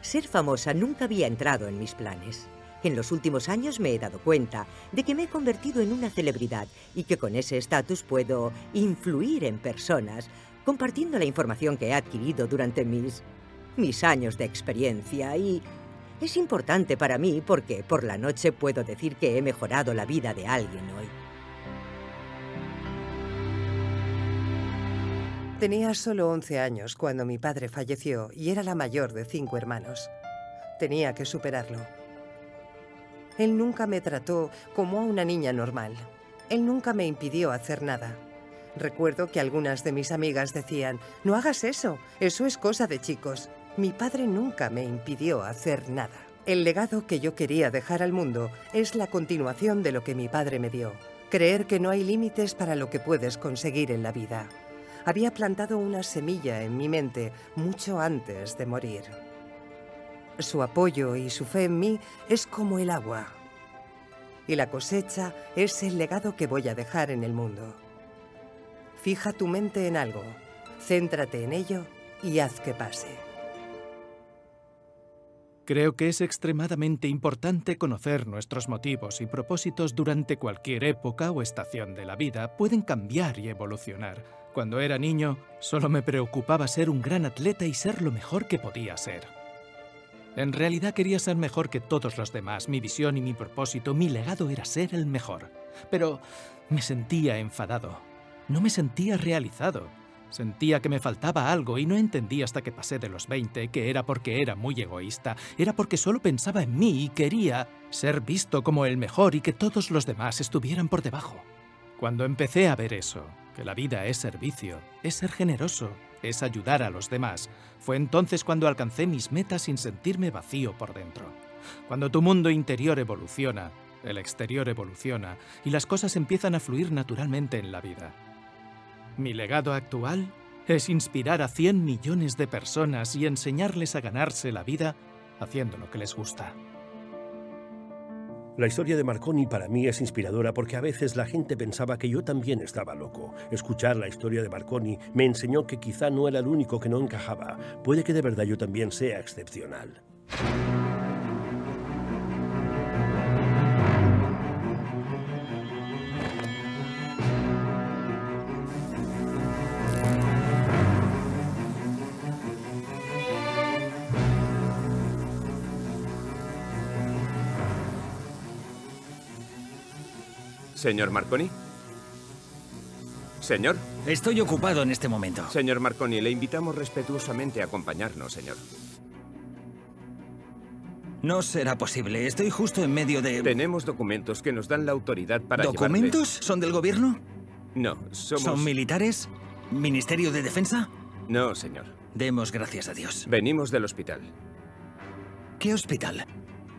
Ser famosa nunca había entrado en mis planes. En los últimos años me he dado cuenta de que me he convertido en una celebridad y que con ese estatus puedo influir en personas, compartiendo la información que he adquirido durante mis, mis años de experiencia y es importante para mí porque por la noche puedo decir que he mejorado la vida de alguien hoy. Tenía solo 11 años cuando mi padre falleció y era la mayor de cinco hermanos. Tenía que superarlo. Él nunca me trató como a una niña normal. Él nunca me impidió hacer nada. Recuerdo que algunas de mis amigas decían, no hagas eso, eso es cosa de chicos. Mi padre nunca me impidió hacer nada. El legado que yo quería dejar al mundo es la continuación de lo que mi padre me dio. Creer que no hay límites para lo que puedes conseguir en la vida. Había plantado una semilla en mi mente mucho antes de morir. Su apoyo y su fe en mí es como el agua. Y la cosecha es el legado que voy a dejar en el mundo. Fija tu mente en algo, céntrate en ello y haz que pase. Creo que es extremadamente importante conocer nuestros motivos y propósitos durante cualquier época o estación de la vida. Pueden cambiar y evolucionar. Cuando era niño, solo me preocupaba ser un gran atleta y ser lo mejor que podía ser. En realidad quería ser mejor que todos los demás. Mi visión y mi propósito, mi legado era ser el mejor. Pero me sentía enfadado. No me sentía realizado. Sentía que me faltaba algo y no entendí hasta que pasé de los 20 que era porque era muy egoísta, era porque solo pensaba en mí y quería ser visto como el mejor y que todos los demás estuvieran por debajo. Cuando empecé a ver eso, que la vida es servicio, es ser generoso, es ayudar a los demás, fue entonces cuando alcancé mis metas sin sentirme vacío por dentro. Cuando tu mundo interior evoluciona, el exterior evoluciona y las cosas empiezan a fluir naturalmente en la vida. Mi legado actual es inspirar a 100 millones de personas y enseñarles a ganarse la vida haciendo lo que les gusta. La historia de Marconi para mí es inspiradora porque a veces la gente pensaba que yo también estaba loco. Escuchar la historia de Marconi me enseñó que quizá no era el único que no encajaba. Puede que de verdad yo también sea excepcional. Señor Marconi. Señor. Estoy ocupado en este momento. Señor Marconi, le invitamos respetuosamente a acompañarnos, señor. No será posible. Estoy justo en medio de... Tenemos documentos que nos dan la autoridad para ¿Documentos? llevarle- ¿Son del gobierno? No, somos... ¿Son militares? ¿Ministerio de Defensa? No, señor. Demos gracias a Dios. Venimos del hospital. ¿Qué hospital?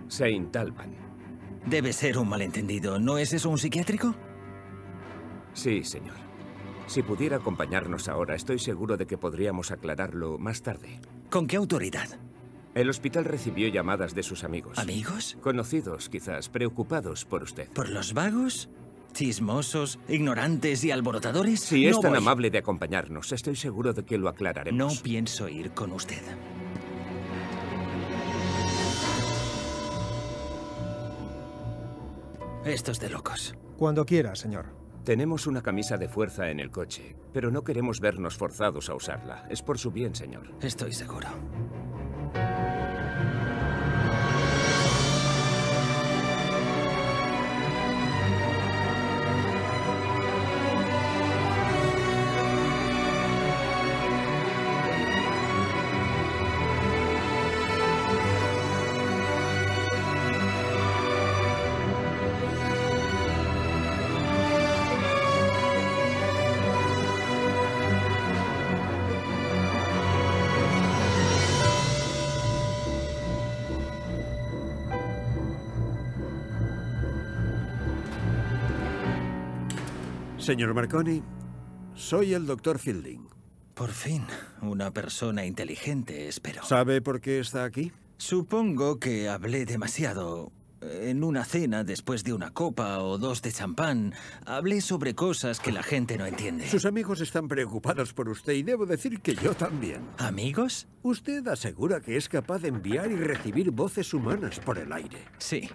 Saint Alban. Debe ser un malentendido. ¿No es eso un psiquiátrico? Sí, señor. Si pudiera acompañarnos ahora, estoy seguro de que podríamos aclararlo más tarde. ¿Con qué autoridad? El hospital recibió llamadas de sus amigos. ¿Amigos? Conocidos, quizás, preocupados por usted. ¿Por los vagos? ¿Chismosos, ignorantes y alborotadores? Si es tan voy. amable de acompañarnos, estoy seguro de que lo aclararemos. No pienso ir con usted. Esto es de locos. Cuando quiera, señor. Tenemos una camisa de fuerza en el coche, pero no queremos vernos forzados a usarla. Es por su bien, señor. Estoy seguro. Señor Marconi, soy el doctor Fielding. Por fin, una persona inteligente, espero. ¿Sabe por qué está aquí? Supongo que hablé demasiado. En una cena, después de una copa o dos de champán, hablé sobre cosas que la gente no entiende. Sus amigos están preocupados por usted y debo decir que yo también. ¿Amigos? Usted asegura que es capaz de enviar y recibir voces humanas por el aire. Sí.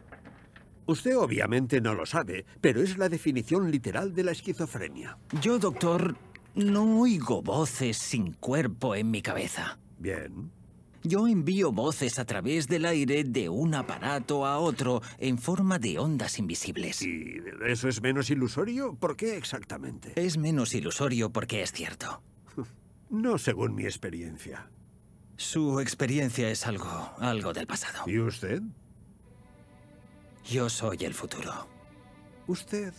Usted obviamente no lo sabe, pero es la definición literal de la esquizofrenia. Yo, doctor, no oigo voces sin cuerpo en mi cabeza. Bien. Yo envío voces a través del aire de un aparato a otro en forma de ondas invisibles. ¿Y eso es menos ilusorio? ¿Por qué exactamente? Es menos ilusorio porque es cierto. [laughs] No según mi experiencia. Su experiencia es algo, algo del pasado. ¿Y usted? Yo soy el futuro. Usted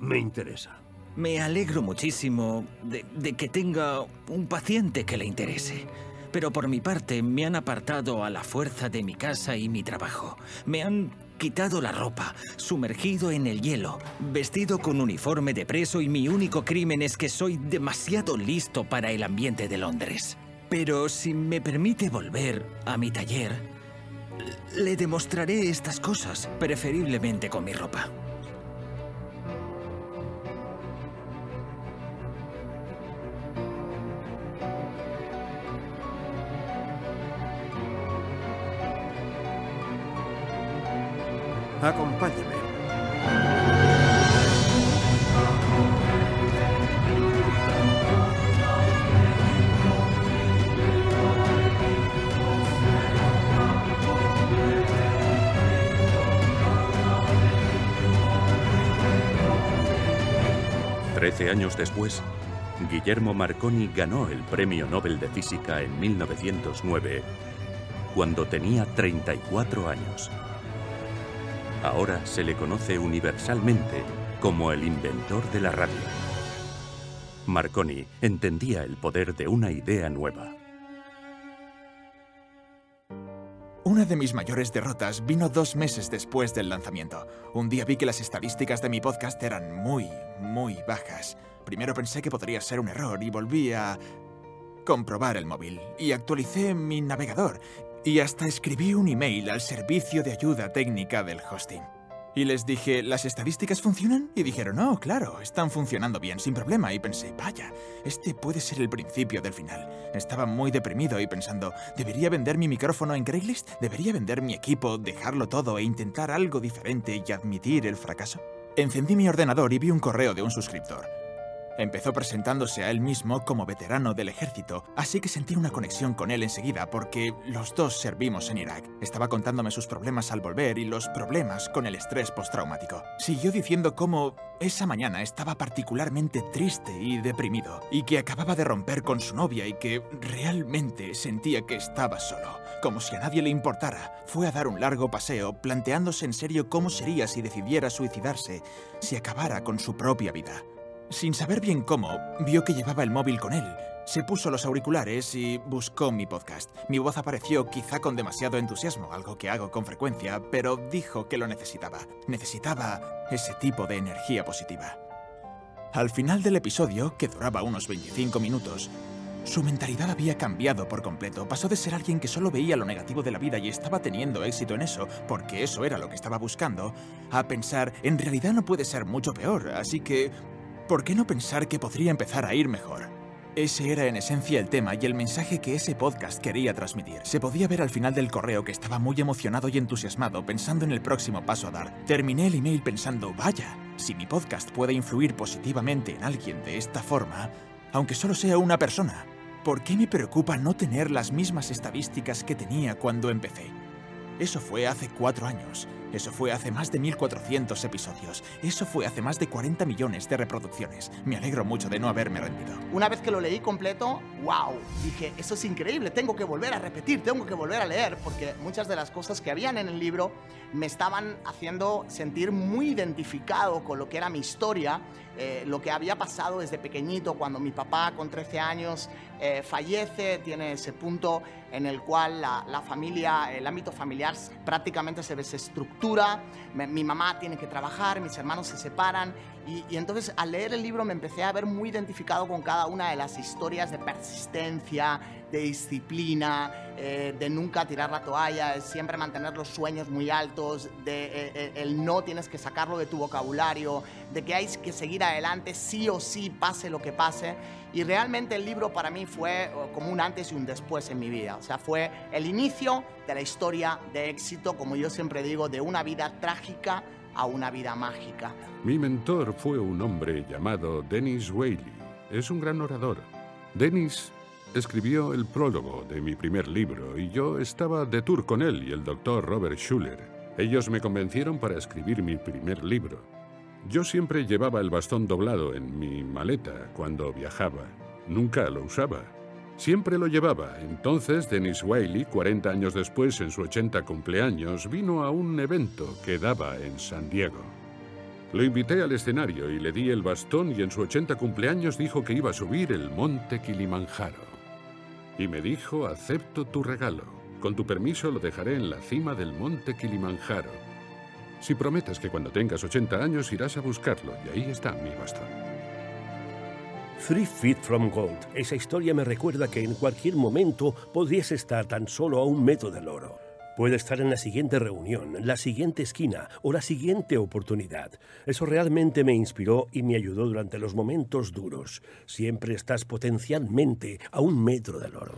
me interesa. Me alegro muchísimo de, de, que tenga un paciente que le interese. Pero por mi parte me han apartado a la fuerza de mi casa y mi trabajo. Me han quitado la ropa, sumergido en el hielo, vestido con uniforme de preso y mi único crimen es que soy demasiado listo para el ambiente de Londres. Pero si me permite volver a mi taller, le demostraré estas cosas, preferiblemente con mi ropa. Acompáñeme. Trece años después, Guillermo Marconi ganó el Premio Nobel de Física en 1909, cuando tenía 34 años. Ahora se le conoce universalmente como el inventor de la radio. Marconi entendía el poder de una idea nueva. Una de mis mayores derrotas vino dos meses después del lanzamiento. Un día vi que las estadísticas de mi podcast eran muy, muy bajas. Primero pensé que podría ser un error y volví a comprobar el móvil. Y actualicé mi navegador. Y hasta escribí un email al servicio de ayuda técnica del hosting. Y les dije, ¿las estadísticas funcionan? Y dijeron, no, claro, están funcionando bien, sin problema. Y pensé, vaya, este puede ser el principio del final. Estaba muy deprimido y pensando, ¿debería vender mi micrófono en Craigslist? ¿Debería vender mi equipo, dejarlo todo e intentar algo diferente y admitir el fracaso? Encendí mi ordenador y vi un correo de un suscriptor. Empezó presentándose a él mismo como veterano del ejército, así que sentí una conexión con él enseguida porque los dos servimos en Irak. Estaba contándome sus problemas al volver y los problemas con el estrés postraumático. Siguió diciendo cómo esa mañana estaba particularmente triste y deprimido y que acababa de romper con su novia y que realmente sentía que estaba solo. Como si a nadie le importara, fue a dar un largo paseo planteándose en serio cómo sería si decidiera suicidarse, si acabara con su propia vida. Sin saber bien cómo, vio que llevaba el móvil con él. Se puso los auriculares y buscó mi podcast. Mi voz apareció quizá con demasiado entusiasmo, algo que hago con frecuencia, pero dijo que lo necesitaba. Necesitaba ese tipo de energía positiva. Al final del episodio, que duraba unos 25 minutos, su mentalidad había cambiado por completo. Pasó de ser alguien que solo veía lo negativo de la vida y estaba teniendo éxito en eso, porque eso era lo que estaba buscando, a pensar, en realidad no puede ser mucho peor, así que ¿Por qué no pensar que podría empezar a ir mejor? Ese era en esencia el tema y el mensaje que ese podcast quería transmitir. Se podía ver al final del correo que estaba muy emocionado y entusiasmado pensando en el próximo paso a dar. Terminé el email pensando, vaya, Si mi podcast puede influir positivamente en alguien de esta forma, aunque solo sea una persona, ¿por qué me preocupa no tener las mismas estadísticas que tenía cuando empecé? Eso fue hace cuatro años. Eso fue hace más de 1400 episodios. Eso fue hace más de 40 millones de reproducciones. Me alegro mucho de no haberme rendido. Una vez que lo leí completo, wow, dije, eso es increíble, tengo que volver a repetir, tengo que volver a leer, porque muchas de las cosas que habían en el libro me estaban haciendo sentir muy identificado con lo que era mi historia, eh, lo que había pasado desde pequeñito, cuando mi papá con 13 años eh, fallece, tiene ese punto en el cual la, familia, el ámbito familiar prácticamente se desestructura, mi mamá tiene que trabajar, mis hermanos se separan y, entonces al leer el libro me empecé a ver muy identificado con cada una de las historias de persistencia, de disciplina, eh, de nunca tirar la toalla, siempre mantener los sueños muy altos, de eh, eh, el no tienes que sacarlo de tu vocabulario, de que hay que seguir adelante sí o sí, pase lo que pase. Y realmente el libro para mí fue como un antes y un después en mi vida. O sea, fue el inicio de la historia de éxito, como yo siempre digo, de una vida trágica a una vida mágica. Mi mentor fue un hombre llamado Dennis Whaley. Es un gran orador. Dennis escribió el prólogo de mi primer libro y yo estaba de tour con él y el doctor Robert Schuller. Ellos me convencieron para escribir mi primer libro. Yo siempre llevaba el bastón doblado en mi maleta cuando viajaba. Nunca lo usaba. Siempre lo llevaba. Entonces, Dennis Wiley, 40 años después, en su 80 cumpleaños, vino a un evento que daba en San Diego. Lo invité al escenario y le di el bastón y en su 80 cumpleaños dijo que iba a subir el monte Kilimanjaro. Y me dijo, acepto tu regalo. Con tu permiso lo dejaré en la cima del monte Kilimanjaro. Si prometes que cuando tengas 80 años irás a buscarlo, y ahí está mi bastón. Three Feet from Gold. Esa historia me recuerda que en cualquier momento podrías estar tan solo a un metro del oro. Puede estar en la siguiente reunión, la siguiente esquina o la siguiente oportunidad. Eso realmente me inspiró y me ayudó durante los momentos duros. Siempre estás potencialmente a un metro del oro.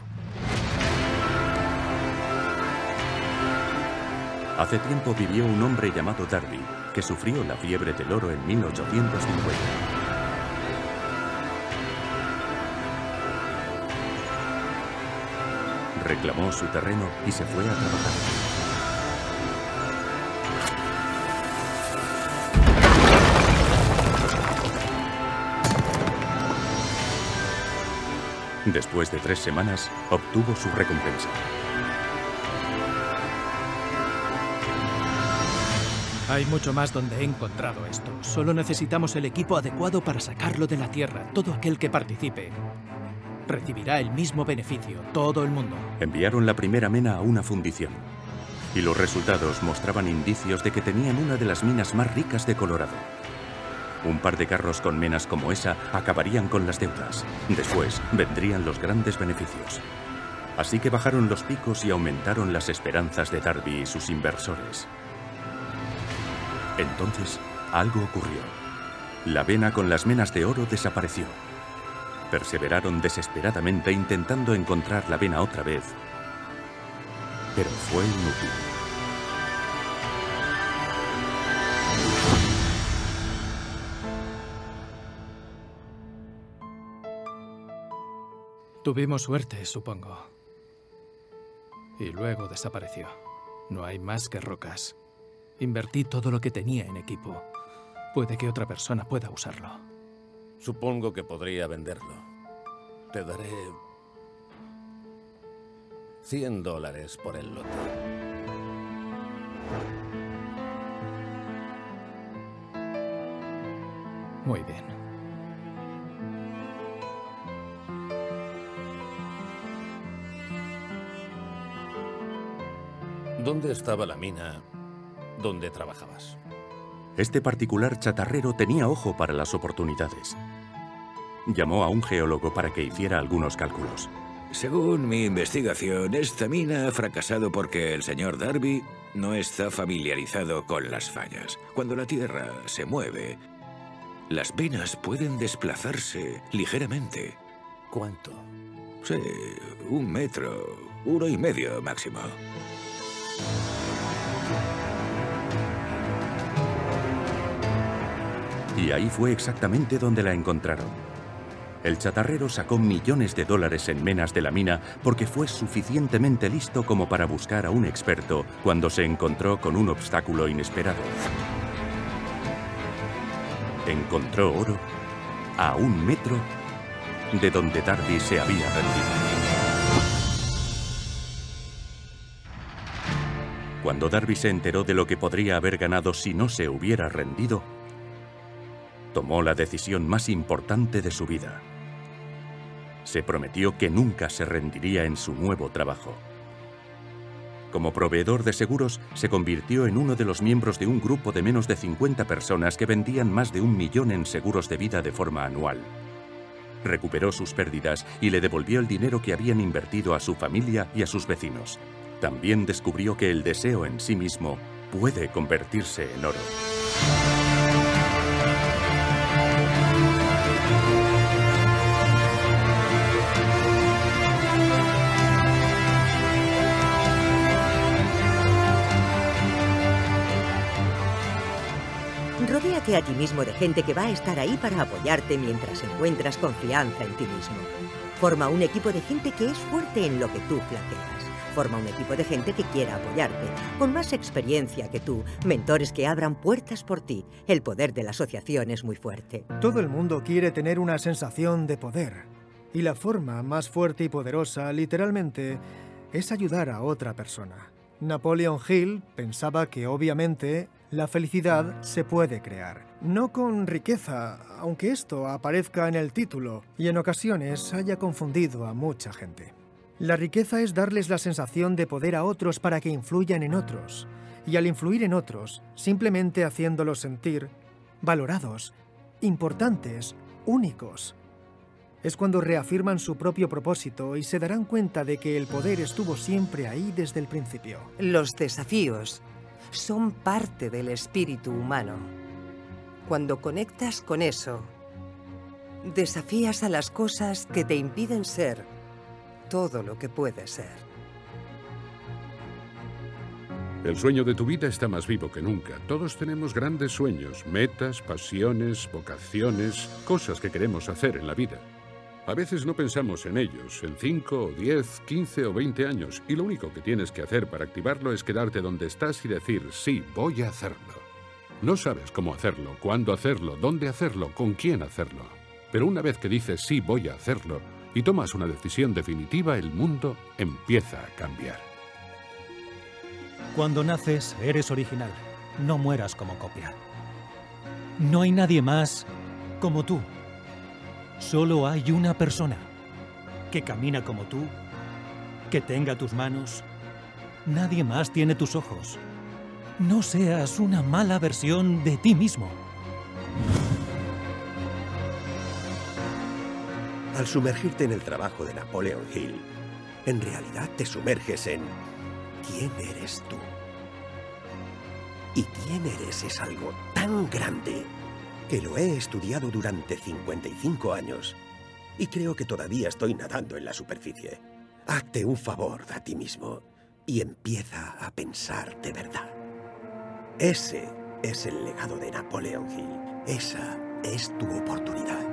Hace tiempo vivió un hombre llamado Darby, que sufrió la fiebre del oro en 1850. Reclamó su terreno y se fue a trabajar. Después de tres semanas, obtuvo su recompensa. Hay mucho más donde he encontrado esto. Solo necesitamos el equipo adecuado para sacarlo de la Tierra. Todo aquel que participe recibirá el mismo beneficio, todo el mundo. Enviaron la primera mena a una fundición. Y los resultados mostraban indicios de que tenían una de las minas más ricas de Colorado. Un par de carros con menas como esa acabarían con las deudas. Después vendrían los grandes beneficios. Así que bajaron los picos y aumentaron las esperanzas de Darby y sus inversores. Entonces, algo ocurrió. La vena con las menas de oro desapareció. Perseveraron desesperadamente intentando encontrar la vena otra vez, pero fue inútil. Tuvimos suerte, supongo. Y luego desapareció. No hay más que rocas. Invertí todo lo que tenía en equipo. Puede que otra persona pueda usarlo. Supongo que podría venderlo. Te daré 100 dólares por el lote. Muy bien. ¿Dónde estaba la mina donde trabajabas? Este particular chatarrero tenía ojo para las oportunidades. Llamó a un geólogo para que hiciera algunos cálculos. Según mi investigación, esta mina ha fracasado porque el señor Darby no está familiarizado con las fallas. Cuando la Tierra se mueve, las venas pueden desplazarse ligeramente. ¿Cuánto? Sí, un metro, uno y medio máximo. Y ahí fue exactamente donde la encontraron. El chatarrero sacó millones de dólares en menas de la mina porque fue suficientemente listo como para buscar a un experto cuando se encontró con un obstáculo inesperado. Encontró oro a un metro de donde Darby se había rendido. Cuando Darby se enteró de lo que podría haber ganado si no se hubiera rendido, tomó la decisión más importante de su vida. Se prometió que nunca se rendiría en su nuevo trabajo. Como proveedor de seguros, se convirtió en uno de los miembros de un grupo de menos de 50 personas que vendían más de un millón en seguros de vida de forma anual. Recuperó sus pérdidas y le devolvió el dinero que habían invertido a su familia y a sus vecinos. También descubrió que el deseo en sí mismo puede convertirse en oro. Rodéate a ti mismo de gente que va a estar ahí para apoyarte mientras encuentras confianza en ti mismo. Forma un equipo de gente que es fuerte en lo que tú flaqueas. Forma un equipo de gente que quiera apoyarte, con más experiencia que tú, mentores que abran puertas por ti. El poder de la asociación es muy fuerte. Todo el mundo quiere tener una sensación de poder. Y la forma más fuerte y poderosa, literalmente, es ayudar a otra persona. Napoleon Hill pensaba que obviamente la felicidad se puede crear. No con riqueza, aunque esto aparezca en el título y en ocasiones haya confundido a mucha gente. La riqueza es darles la sensación de poder a otros para que influyan en otros. Y al influir en otros, simplemente haciéndolos sentir valorados, importantes, únicos. Es cuando reafirman su propio propósito y se darán cuenta de que el poder estuvo siempre ahí desde el principio. Los desafíos son parte del espíritu humano. Cuando conectas con eso, desafías a las cosas que te impiden ser todo lo que puedes ser. El sueño de tu vida está más vivo que nunca. Todos tenemos grandes sueños, metas, pasiones, vocaciones, cosas que queremos hacer en la vida. A veces no pensamos en ellos, en 5 o 10, 15 o 20 años, y lo único que tienes que hacer para activarlo es quedarte donde estás y decir, sí, voy a hacerlo. No sabes cómo hacerlo, cuándo hacerlo, dónde hacerlo, con quién hacerlo. Pero una vez que dices, sí, voy a hacerlo, y tomas una decisión definitiva, el mundo empieza a cambiar. Cuando naces, eres original. No mueras como copia. No hay nadie más como tú. Solo hay una persona que camina como tú, que tenga tus manos. Nadie más tiene tus ojos. No seas una mala versión de ti mismo. Al sumergirte en el trabajo de Napoleon Hill, en realidad te sumerges en quién eres tú. Y quién eres es algo tan grande que lo he estudiado durante 55 años y creo que todavía estoy nadando en la superficie. Hazte un favor a ti mismo y empieza a pensar de verdad. Ese es el legado de Napoleon Hill. Esa es tu oportunidad.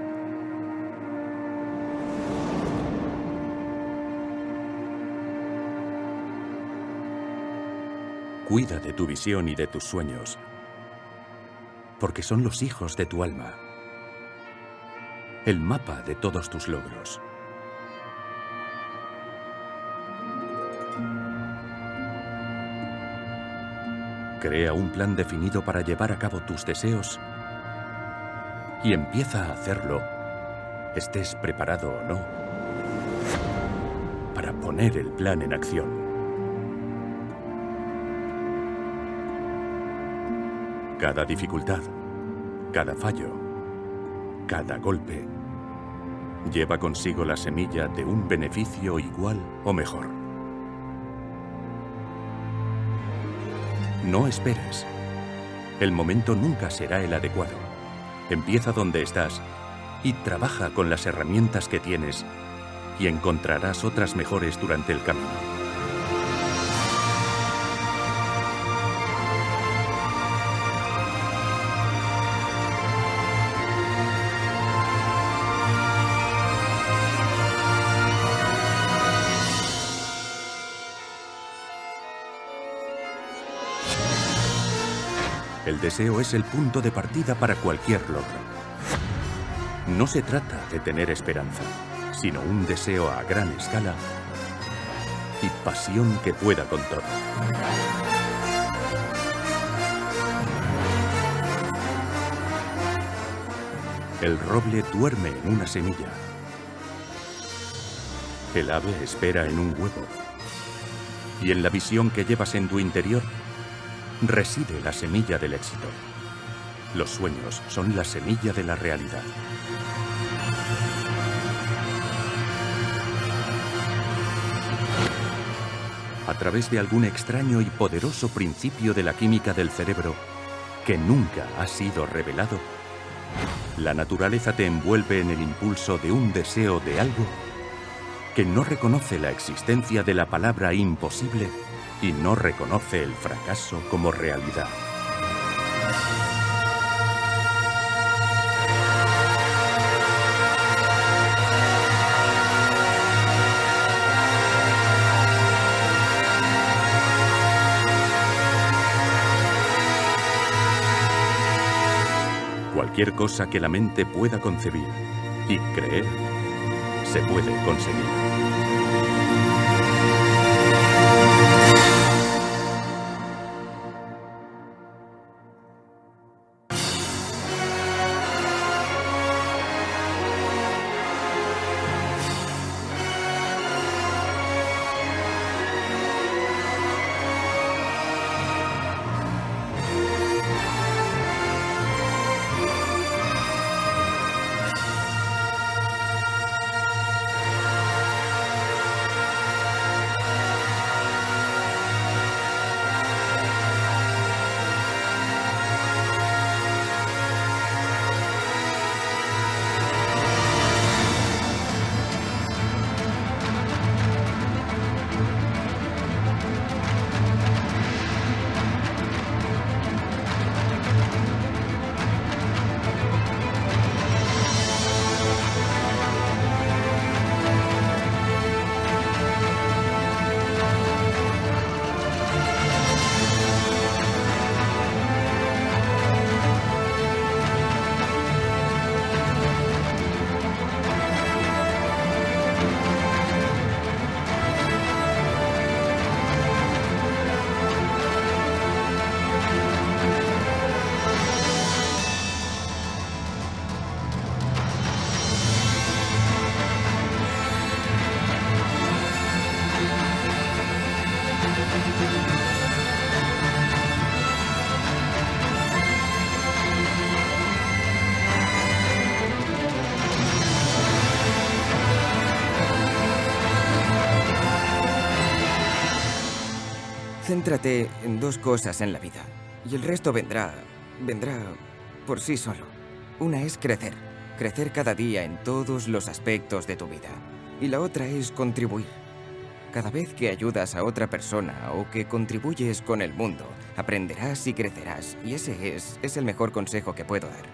Cuida de tu visión y de tus sueños, porque son los hijos de tu alma, el mapa de todos tus logros. Crea un plan definido para llevar a cabo tus deseos y empieza a hacerlo, estés preparado o no, para poner el plan en acción. Cada dificultad, cada fallo, cada golpe, lleva consigo la semilla de un beneficio igual o mejor. No esperes. El momento nunca será el adecuado. Empieza donde estás y trabaja con las herramientas que tienes y encontrarás otras mejores durante el camino. Deseo es el punto de partida para cualquier logro. No se trata de tener esperanza, sino un deseo a gran escala y pasión que pueda con. El roble duerme en una semilla. El ave espera en un huevo. Y en la visión que llevas en tu interior reside la semilla del éxito. Los sueños son la semilla de la realidad. A través de algún extraño y poderoso principio de la química del cerebro que nunca ha sido revelado, la naturaleza te envuelve en el impulso de un deseo de algo que no reconoce la existencia de la palabra imposible y no reconoce el fracaso como realidad. Cualquier cosa que la mente pueda concebir y creer, se puede conseguir. Céntrate en dos cosas en la vida y el resto vendrá, vendrá por sí solo. Una es crecer, crecer cada día en todos los aspectos de tu vida. Y la otra es contribuir. Cada vez que ayudas a otra persona o que contribuyes con el mundo, aprenderás y crecerás. Y ese es, es el mejor consejo que puedo dar.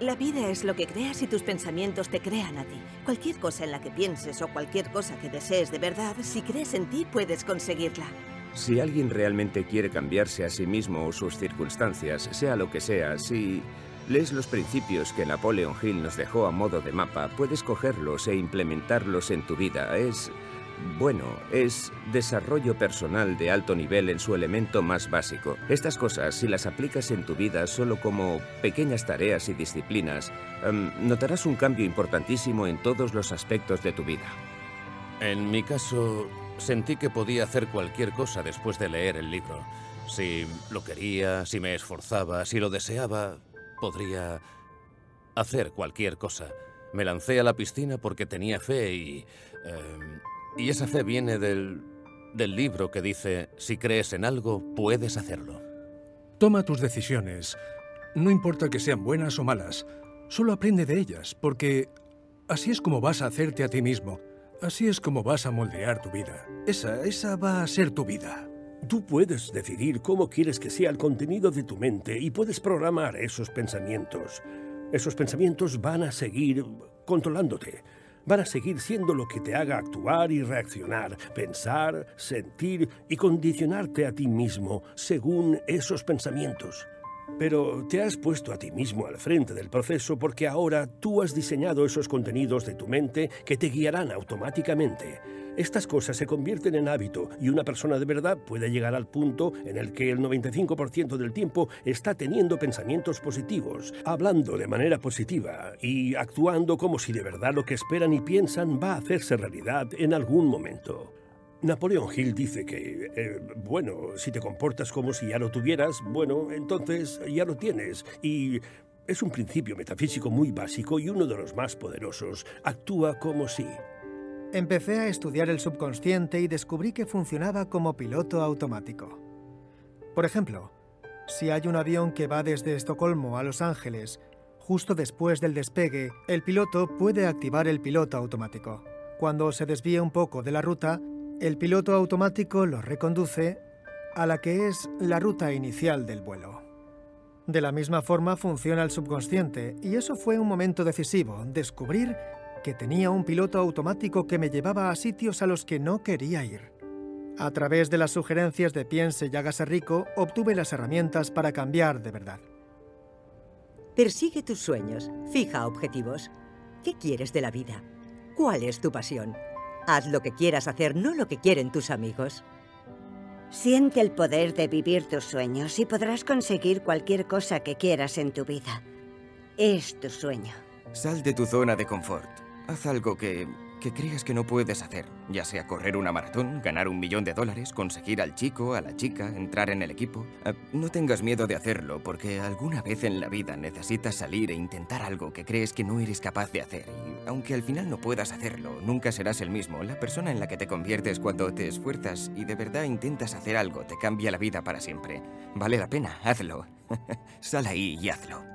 La vida es lo que creas y tus pensamientos te crean a ti. Cualquier cosa en la que pienses o cualquier cosa que desees de verdad, si crees en ti, puedes conseguirla. Si alguien realmente quiere cambiarse a sí mismo o sus circunstancias, sea lo que sea, si lees los principios que Napoleon Hill nos dejó a modo de mapa, puedes cogerlos e implementarlos en tu vida. Es, bueno, es desarrollo personal de alto nivel en su elemento más básico. Estas cosas, si las aplicas en tu vida solo como pequeñas tareas y disciplinas, em, notarás un cambio importantísimo en todos los aspectos de tu vida. En mi caso, Sentí que podía hacer cualquier cosa después de leer el libro. Si lo quería, si me esforzaba, si lo deseaba, podría hacer cualquier cosa. Me lancé a la piscina porque tenía fe y... Em, y esa fe viene del, del libro que dice, si crees en algo, puedes hacerlo. Toma tus decisiones. No importa que sean buenas o malas. Solo aprende de ellas, porque así es como vas a hacerte a ti mismo. Así es como vas a moldear tu vida. Esa, esa va a ser tu vida. Tú puedes decidir cómo quieres que sea el contenido de tu mente y puedes programar esos pensamientos. Esos pensamientos van a seguir controlándote. Van a seguir siendo lo que te haga actuar y reaccionar, pensar, sentir y condicionarte a ti mismo según esos pensamientos. Pero te has puesto a ti mismo al frente del proceso porque ahora tú has diseñado esos contenidos de tu mente que te guiarán automáticamente. Estas cosas se convierten en hábito y una persona de verdad puede llegar al punto en el que el 95% del tiempo está teniendo pensamientos positivos, hablando de manera positiva y actuando como si de verdad lo que esperan y piensan va a hacerse realidad en algún momento. Napoleón Hill dice que, eh, bueno, si te comportas como si ya lo tuvieras, bueno, entonces ya lo tienes. Y es un principio metafísico muy básico y uno de los más poderosos. Actúa como si. Empecé a estudiar el subconsciente y descubrí que funcionaba como piloto automático. Por ejemplo, si hay un avión que va desde Estocolmo a Los Ángeles, justo después del despegue, el piloto puede activar el piloto automático. Cuando se desvíe un poco de la ruta, el piloto automático lo reconduce a la que es la ruta inicial del vuelo. De la misma forma funciona el subconsciente, y eso fue un momento decisivo, descubrir que tenía un piloto automático que me llevaba a sitios a los que no quería ir. A través de las sugerencias de Piense y hágase rico, obtuve las herramientas para cambiar de verdad. Persigue tus sueños, fija objetivos. ¿Qué quieres de la vida? ¿Cuál es tu pasión? Haz lo que quieras hacer, no lo que quieren tus amigos. Siente el poder de vivir tus sueños y podrás conseguir cualquier cosa que quieras en tu vida. Es tu sueño. Sal de tu zona de confort. Haz algo que, que creas que no puedes hacer, ya sea correr una maratón, ganar un millón de dólares, conseguir al chico, a la chica, entrar en el equipo. Eh, no tengas miedo de hacerlo, porque alguna vez en la vida necesitas salir e intentar algo que crees que no eres capaz de hacer. Y aunque al final no puedas hacerlo, nunca serás el mismo. La persona en la que te conviertes cuando te esfuerzas y de verdad intentas hacer algo te cambia la vida para siempre. Vale la pena, hazlo. [laughs] Sal ahí y hazlo.